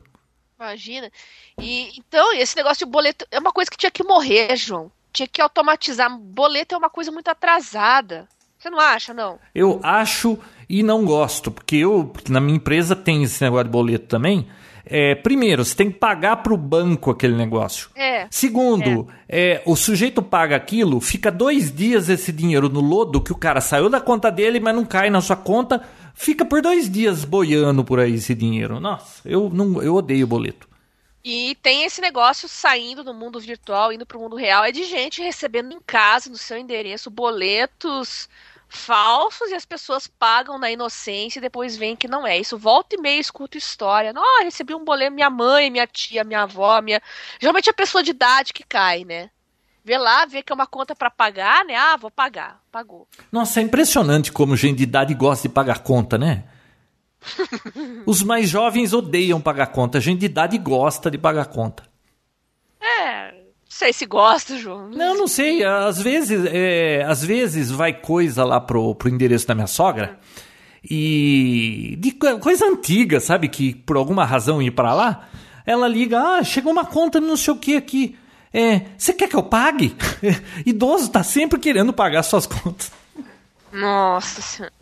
A: Imagina. E então, esse negócio de boleto é uma coisa que tinha que morrer, João. Tinha que automatizar. Boleto é uma coisa muito atrasada. Você não acha, não?
C: Eu acho e não gosto, porque eu, na minha empresa tem esse negócio de boleto também. É, primeiro, você tem que pagar para o banco aquele negócio.
A: É.
C: Segundo, é. é. o sujeito paga aquilo, fica dois dias esse dinheiro no lodo que o cara saiu da conta dele, mas não cai na sua conta, fica por dois dias boiando por aí esse dinheiro. Nossa, eu, não, eu odeio boleto.
A: E tem esse negócio saindo do mundo virtual, indo para o mundo real, é de gente recebendo em casa, no seu endereço, boletos falsos e as pessoas pagam na inocência e depois veem que não é. Isso volta e meia escuta história. Não, recebi um boleto, minha mãe, minha tia, minha avó, minha. Geralmente é a pessoa de idade que cai, né? Vê lá, vê que é uma conta para pagar, né? Ah, vou pagar. Pagou.
C: Nossa, é impressionante como gente de idade gosta de pagar conta, né? *laughs* Os mais jovens odeiam pagar conta, a gente de idade gosta de pagar conta.
A: É, sei se gosta, João.
C: Não, não sei. Às vezes, é, às vezes vai coisa lá pro, pro endereço da minha sogra e de coisa antiga, sabe? Que por alguma razão ir para lá, ela liga, ah, chegou uma conta não sei o que aqui. É, você quer que eu pague? *laughs* Idoso tá sempre querendo pagar suas contas.
A: Nossa senhora.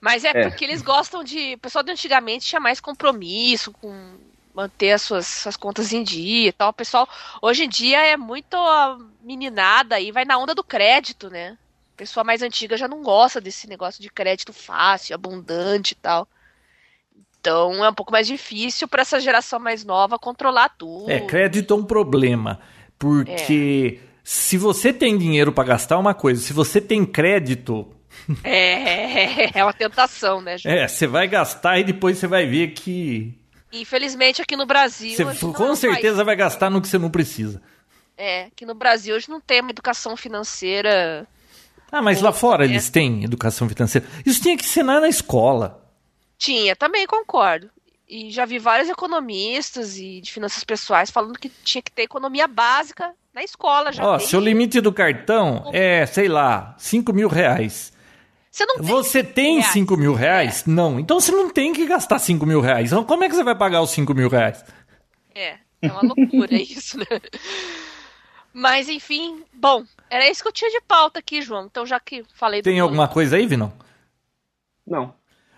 A: Mas é, é, porque eles gostam de. O pessoal de antigamente tinha mais compromisso com manter as suas, suas contas em dia e tal. O pessoal, hoje em dia, é muito meninada e vai na onda do crédito, né? A pessoa mais antiga já não gosta desse negócio de crédito fácil, abundante e tal. Então é um pouco mais difícil para essa geração mais nova controlar tudo.
C: É, crédito é um problema. Porque é. se você tem dinheiro para gastar, é uma coisa. Se você tem crédito.
A: É, *laughs* é uma tentação, né,
C: Ju? É, você vai gastar e depois você vai ver que.
A: Infelizmente, aqui no Brasil.
C: Você com é certeza vai gastar no que você não precisa.
A: É, aqui no Brasil hoje não tem uma educação financeira.
C: Ah, mas lá fora é. eles têm educação financeira. Isso tinha que ensinar na escola.
A: Tinha, também concordo. E já vi vários economistas e de finanças pessoais falando que tinha que ter economia básica na escola já.
C: Ó, tem... seu limite do cartão é, sei lá, 5 mil reais. Você, não tem, você tem 5 mil reais? É. Não. Então você não tem que gastar 5 mil reais. Então como é que você vai pagar os 5 mil reais?
A: É, é uma loucura *laughs* isso, né? Mas enfim, bom, era isso que eu tinha de pauta aqui, João. Então já que falei
C: Tem alguma coisa aí, Vinão?
B: Não.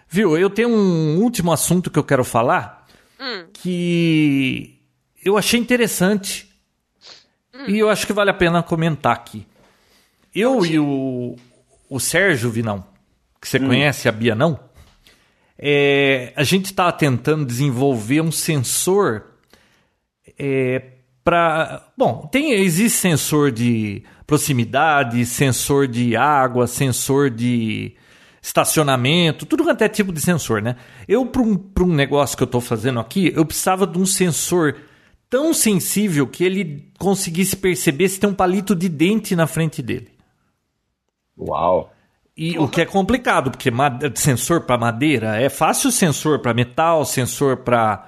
C: Viu, eu tenho um último assunto que eu quero falar hum. que eu achei interessante hum. e eu acho que vale a pena comentar aqui. Eu e o, o Sérgio Vinão, que você hum. conhece, a Bia não, é, a gente está tentando desenvolver um sensor é, para. Bom, tem, existe sensor de proximidade, sensor de água, sensor de estacionamento, tudo quanto é tipo de sensor, né? Eu, para um, um negócio que eu estou fazendo aqui, eu precisava de um sensor tão sensível que ele conseguisse perceber se tem um palito de dente na frente dele.
B: Uau!
C: E o que é complicado, porque sensor para madeira é fácil sensor para metal, sensor para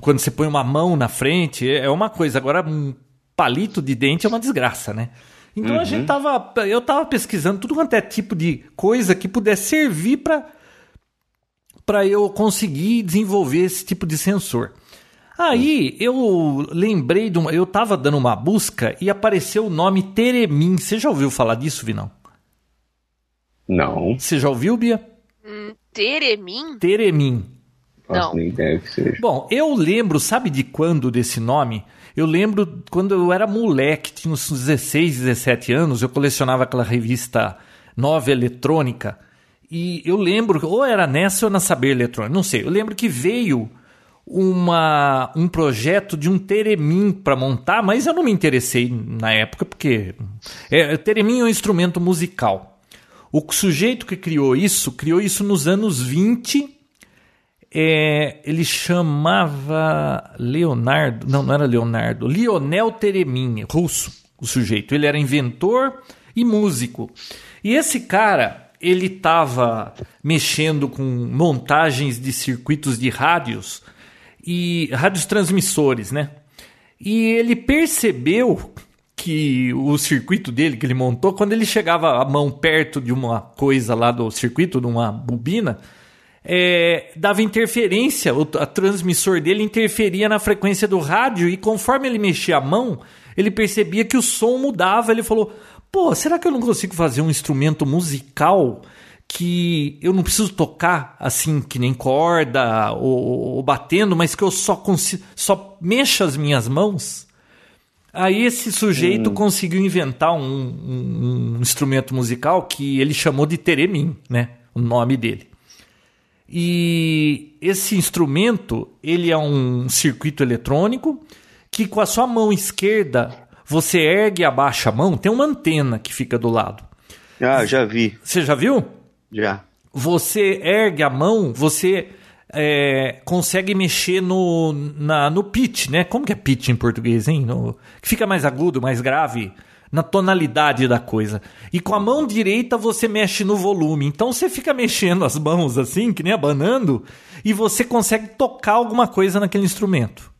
C: quando você põe uma mão na frente, é uma coisa. Agora, um palito de dente é uma desgraça, né? Então uhum. a gente tava. Eu tava pesquisando tudo quanto é tipo de coisa que pudesse servir para para eu conseguir desenvolver esse tipo de sensor. Aí eu lembrei de uma. Eu tava dando uma busca e apareceu o nome Teremin. Você já ouviu falar disso, Vinão?
B: Não.
C: Você já ouviu, Bia?
A: Hum, Teremin?
C: Teremin.
B: Não. nem ideia que seja.
C: Bom, eu lembro, sabe de quando desse nome? Eu lembro quando eu era moleque, tinha uns 16, 17 anos, eu colecionava aquela revista Nova Eletrônica. E eu lembro, ou era nessa ou na Saber Eletrônica, não sei. Eu lembro que veio uma, um projeto de um Teremin para montar, mas eu não me interessei na época, porque é, Teremin é um instrumento musical. O sujeito que criou isso, criou isso nos anos 20 é, ele chamava Leonardo, não, não era Leonardo, Lionel Teremin, russo, o sujeito. Ele era inventor e músico. E esse cara, ele estava mexendo com montagens de circuitos de rádios e rádios transmissores, né? E ele percebeu que o circuito dele que ele montou, quando ele chegava a mão perto de uma coisa lá do circuito, de uma bobina, é, dava interferência, o a transmissor dele interferia na frequência do rádio e conforme ele mexia a mão, ele percebia que o som mudava. Ele falou: pô, será que eu não consigo fazer um instrumento musical que eu não preciso tocar assim que nem corda ou, ou batendo, mas que eu só consigo, só mexa as minhas mãos? Aí esse sujeito hum. conseguiu inventar um, um, um, instrumento musical que ele chamou de teremin, né? O nome dele. E esse instrumento, ele é um circuito eletrônico que com a sua mão esquerda você ergue e abaixa a mão, tem uma antena que fica do lado.
B: Ah, já vi.
C: Você já viu?
B: Já.
C: Você ergue a mão, você é, consegue mexer no, na, no pitch, né? Como que é pitch em português, hein? No, que fica mais agudo, mais grave na tonalidade da coisa. E com a mão direita você mexe no volume. Então você fica mexendo as mãos assim, que nem abanando, e você consegue tocar alguma coisa naquele instrumento.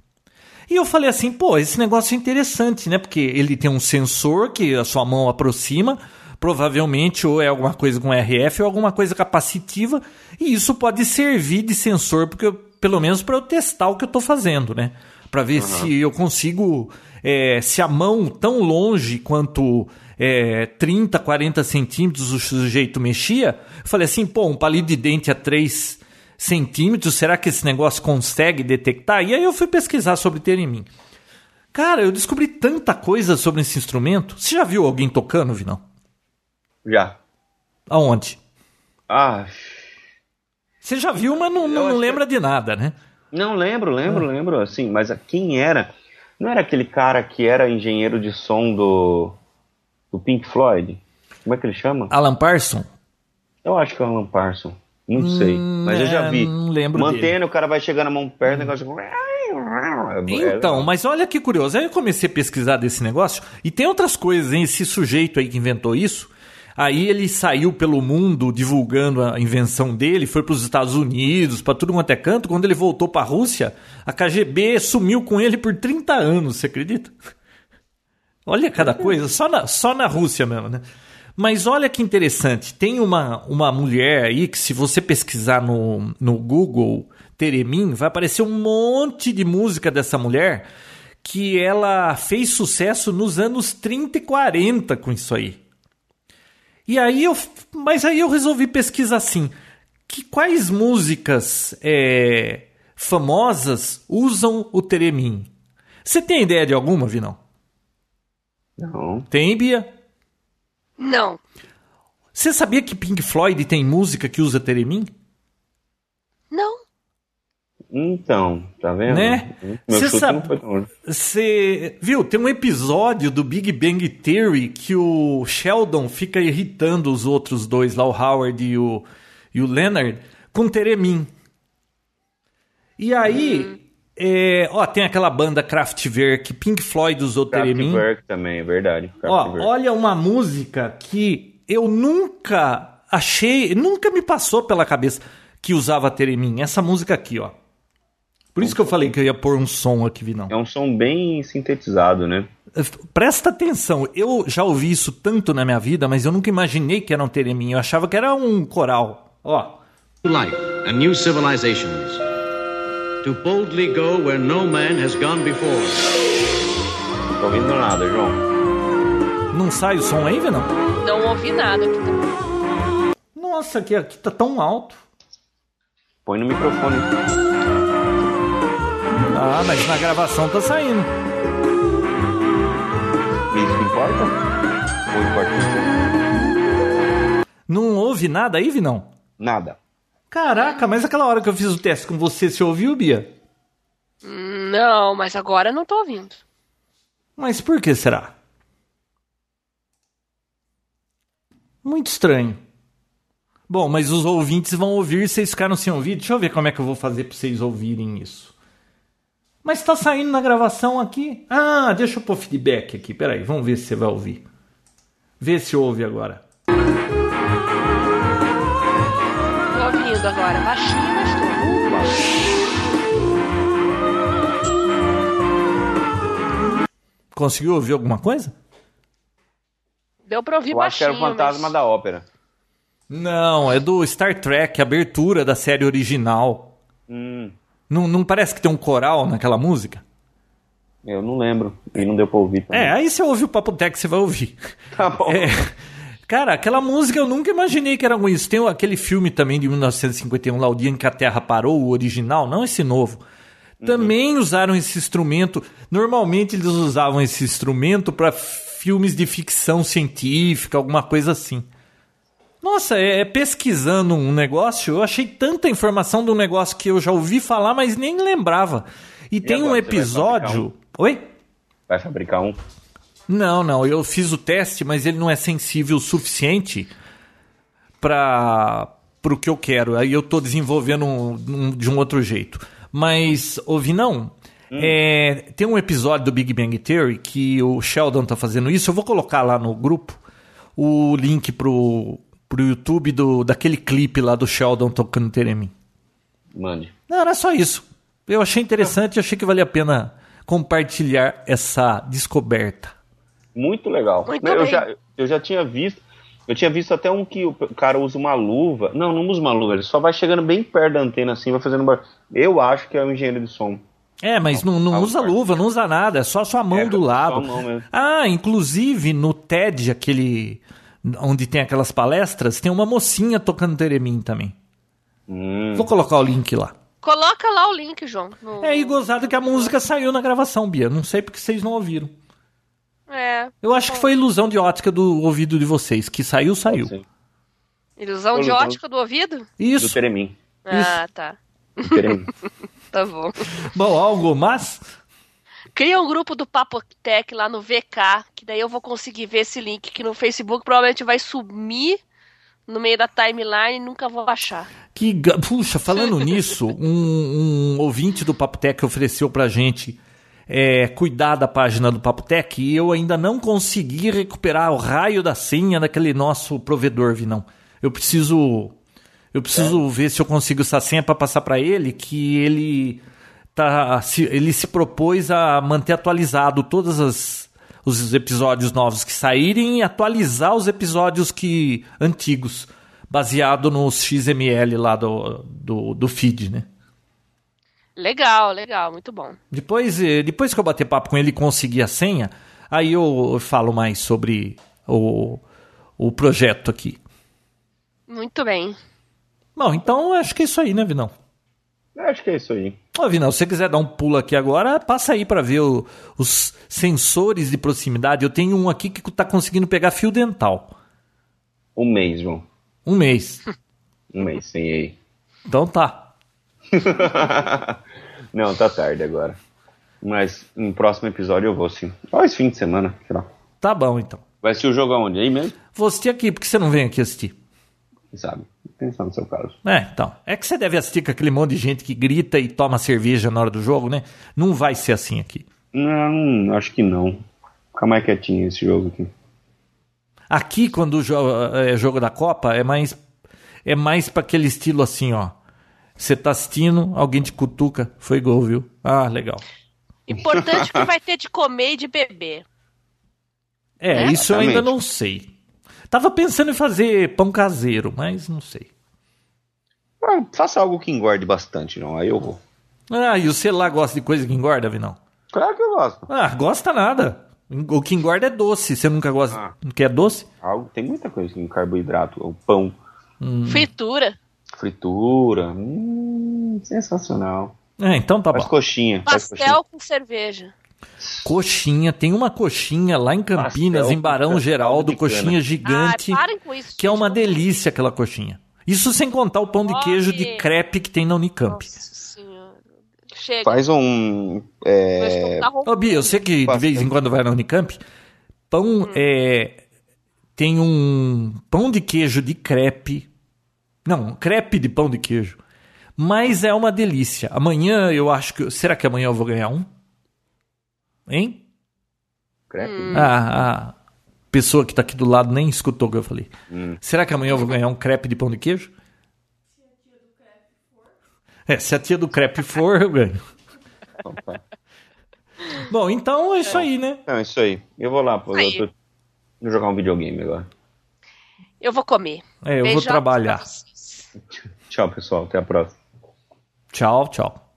C: E eu falei assim, pô, esse negócio é interessante, né? Porque ele tem um sensor que a sua mão aproxima, provavelmente ou é alguma coisa com RF ou alguma coisa capacitiva, e isso pode servir de sensor, porque pelo menos para eu testar o que eu estou fazendo, né? Para ver uhum. se eu consigo é, se a mão tão longe quanto é, 30, 40 centímetros o sujeito mexia, eu falei assim, pô, um palito de dente a 3 centímetros, será que esse negócio consegue detectar? E aí eu fui pesquisar sobre ter em mim. Cara, eu descobri tanta coisa sobre esse instrumento. Você já viu alguém tocando, Vinão?
B: Já.
C: Aonde?
B: Ah.
C: Você já viu, mas não, não, lembra que... de nada, né?
B: Não, lembro, lembro, lembro, assim, mas quem era? Não era aquele cara que era engenheiro de som do, do Pink Floyd? Como é que ele chama?
C: Alan Parson?
B: Eu acho que é o Alan Parson. Não hum, sei, mas é, eu já é, vi.
C: Não lembro
B: Mantendo,
C: dele.
B: o cara vai chegando a mão perto, o negócio...
C: Então, mas olha que curioso. Aí eu comecei a pesquisar desse negócio e tem outras coisas, hein? Esse sujeito aí que inventou isso, Aí ele saiu pelo mundo divulgando a invenção dele, foi para os Estados Unidos, para tudo quanto é canto. Quando ele voltou para a Rússia, a KGB sumiu com ele por 30 anos, você acredita? *laughs* Olha cada coisa, só na, só na Rússia mesmo, né? Mas olha que interessante, tem uma, uma mulher aí que se você pesquisar no, no Google Teremin, vai aparecer um monte de música dessa mulher que ela fez sucesso nos anos 30 e 40 com isso aí. E aí eu, mas aí eu resolvi pesquisar assim, que quais músicas é, famosas usam o Teremin? Você tem ideia de alguma, Vinão?
B: Não.
C: Tem, Bia?
A: Não.
C: Você sabia que Pink Floyd tem música que usa Teremin?
A: Não.
B: Então, tá vendo?
C: Né? Você sabe. Você viu? Tem um episódio do Big Bang Theory que o Sheldon fica irritando os outros dois lá, o Howard e o, e o Leonard, com Teremin. E aí, hum. é, ó, tem aquela banda Kraftwerk, Pink Floyd usou Teremin.
B: Kraftwerk também, é verdade.
C: Ó, olha uma música que eu nunca achei, nunca me passou pela cabeça que usava Teremin. Essa música aqui, ó. Por isso que eu falei que eu ia pôr um som aqui, Vinão.
B: É um som bem sintetizado, né?
C: Presta atenção, eu já ouvi isso tanto na minha vida, mas eu nunca imaginei que era um teremin. Eu achava que era um coral. Ó.
D: Life and new civilizations. To boldly go where no man has gone before.
B: Não tô ouvindo nada, João.
C: Não sai o som aí, Vinão?
A: Não ouvi nada aqui também.
C: Nossa, aqui, aqui tá tão alto.
B: Põe no microfone.
C: Ah, mas na gravação tá saindo.
B: Isso importa? Ou importa
C: Não houve nada aí, Vinão?
B: Nada.
C: Caraca, mas aquela hora que eu fiz o teste com você, você ouviu, Bia?
A: Não, mas agora não tô ouvindo.
C: Mas por que será? Muito estranho. Bom, mas os ouvintes vão ouvir, vocês ficaram sem ouvir. Deixa eu ver como é que eu vou fazer para vocês ouvirem isso. Mas está saindo na gravação aqui. Ah, deixa eu pôr feedback aqui. Peraí, vamos ver se você vai ouvir. Vê se ouve agora.
A: Tô ouvindo agora. Baixinho, mas tô.
C: Conseguiu ouvir alguma coisa?
A: Deu pra ouvir eu baixinho.
B: Acho que era o fantasma mas... da ópera.
C: Não, é do Star Trek, abertura da série original.
B: Hum.
C: Não, não parece que tem um coral naquela música?
B: Eu não lembro. E não deu pra ouvir. Também.
C: É, aí você ouve o Papo Tech, você vai ouvir. *laughs*
B: Tá bom.
C: É, cara, aquela música eu nunca imaginei que era com isso. Tem aquele filme também de 1951, lá, O Dia em que a Terra Parou, o original, não esse novo. Uhum. Também usaram esse instrumento. Normalmente eles usavam esse instrumento para filmes de ficção científica, alguma coisa assim. Nossa, é, é, pesquisando um negócio, eu achei tanta informação de um negócio que eu já ouvi falar, mas nem lembrava. E, e tem um episódio.
B: Um? Oi? Vai fabricar um?
C: Não, não, eu fiz o teste, mas ele não é sensível o suficiente para o que eu quero. Aí eu estou desenvolvendo um, um, de um outro jeito. Mas, ouvi não. Hum. É, tem um episódio do Big Bang Theory que o Sheldon tá fazendo isso. Eu vou colocar lá no grupo o link pro, pro YouTube do, daquele clipe lá do Sheldon tocando Teremin.
B: Mande.
C: Não, era só isso. Eu achei interessante e achei que valia a pena compartilhar essa descoberta.
B: Muito legal.
A: Muito
B: eu, já, eu já tinha visto. Eu tinha visto até um que o cara usa uma luva. Não, não usa uma luva, ele só vai chegando bem perto da antena assim, vai fazendo barulho. Eu acho que é um engenheiro de som.
C: É, mas não, não usa luva, não usa nada, é só a sua mão é, do lado. Mão ah, inclusive no TED, aquele onde tem aquelas palestras, tem uma mocinha tocando Teremin também.
B: Hum.
C: Vou colocar o link lá.
A: Coloca lá o link, João. No...
C: É, e gozado que a música saiu na gravação, Bia. Não sei porque vocês não ouviram.
A: É.
C: Eu acho que foi ilusão de ótica do ouvido de vocês. Que saiu, saiu.
A: Ilusão de ótica do ouvido?
C: Isso.
B: Do Teremin.
A: Ah, tá.
B: Querendo. *laughs*
A: Tá bom.
C: Bom, algo mais?
A: Cria um grupo do Papotec lá no VK, que daí eu vou conseguir ver esse link que no Facebook provavelmente vai sumir no meio da timeline e nunca vou achar.
C: Que, puxa, falando *laughs* nisso, um, um ouvinte do Papotec ofereceu pra gente é, cuidar da página do Papotec e eu ainda não consegui recuperar o raio da senha daquele nosso provedor, Vinão. Eu preciso eu preciso ver se eu consigo essa senha pra passar pra ele, que ele tá se, ele se propôs a manter atualizado todos as, os episódios novos que saírem e atualizar os episódios que antigos, baseado nos XML lá do, do, do feed, né?
A: Legal, legal, muito bom.
C: Depois, eh, depois que eu bater papo com ele e conseguir a senha, aí eu falo mais sobre o, o projeto aqui.
A: Muito bem.
C: Bom, então acho que é isso aí, né, Vinão?
B: Eu Acho que é isso aí.
C: Ô, Vinão, se você quiser dar um pulo aqui agora, passa aí pra ver o- os sensores de proximidade. Eu tenho um aqui que tá conseguindo pegar fio dental.
B: Um mês, João.
C: Um mês.
B: Um mês sem aí.
C: Então tá. *laughs*
B: Não, tá tarde agora. Mas no próximo episódio eu vou sim. Ó, esse fim de semana, sei lá.
C: Tá bom, então.
B: Vai ser o jogo aonde? Aí mesmo?
C: Vou assistir aqui, porque você não vem aqui assistir?
B: Quem sabe? Pensar no seu caso.
C: É, então. É que você deve assistir com aquele monte de gente que grita e toma cerveja na hora do jogo, né? Não vai ser assim aqui.
B: Não, acho que não. Fica mais quietinho esse jogo aqui.
C: Aqui, quando o jo- é jogo da Copa, é mais é mais para aquele estilo assim, ó. Você tá assistindo, alguém te cutuca, foi gol, viu? Ah, legal.
A: Importante *laughs* que vai ter de comer e de beber.
C: É,
A: É,
C: isso eu ainda
B: exatamente.
C: não sei. Tava pensando em fazer pão caseiro, mas não sei.
B: Ah, faça algo que engorde bastante, não. Aí eu vou.
C: Ah, e você lá gosta de coisa que engorda, Vinão?
B: Claro que eu gosto.
C: Ah, gosta nada. O que engorda é doce. Você nunca gosta.
B: Ah.
C: Não quer doce?
B: Algo, tem muita coisa aqui, carboidrato, o pão,
A: Fritura.
B: fritura. Hum, sensacional.
C: É, então tá
B: Faz
C: bom.
B: coxinha. Faz coxinha.
A: Pastel com cerveja.
C: Coxinha, tem uma coxinha lá em Campinas,
B: Pastel
C: em Barão Geraldo, coxinha
B: cana.
C: gigante,
A: com isso.
C: que é uma
A: não-
C: delícia aquela coxinha. Isso sem contar o pão de queijo de crepe que tem na Unicamp.
A: Nossa senhora. Chega.
B: Faz um. É,
A: tá roncando.
C: Bia, eu sei que de vez em quando vai na Unicamp, pão é. Tem um pão de queijo de crepe. Não, crepe de pão de queijo. Mas é uma delícia. Amanhã eu acho que. Será que amanhã eu vou ganhar um? Hein?
B: crepe.
C: A, a pessoa que tá aqui do lado nem escutou o que eu falei.
B: Hum.
C: Será que amanhã eu vou ganhar um crepe de pão de queijo? É, se a tia do crepe for, eu ganho.
B: Opa.
C: Bom, então é isso aí, né?
B: Não, isso aí. Eu vou lá, pô. Eu tô... Vou jogar um videogame agora.
A: Eu vou comer.
C: É, eu vou trabalhar.
B: Tchau, pessoal. Até a próxima.
C: Tchau, tchau.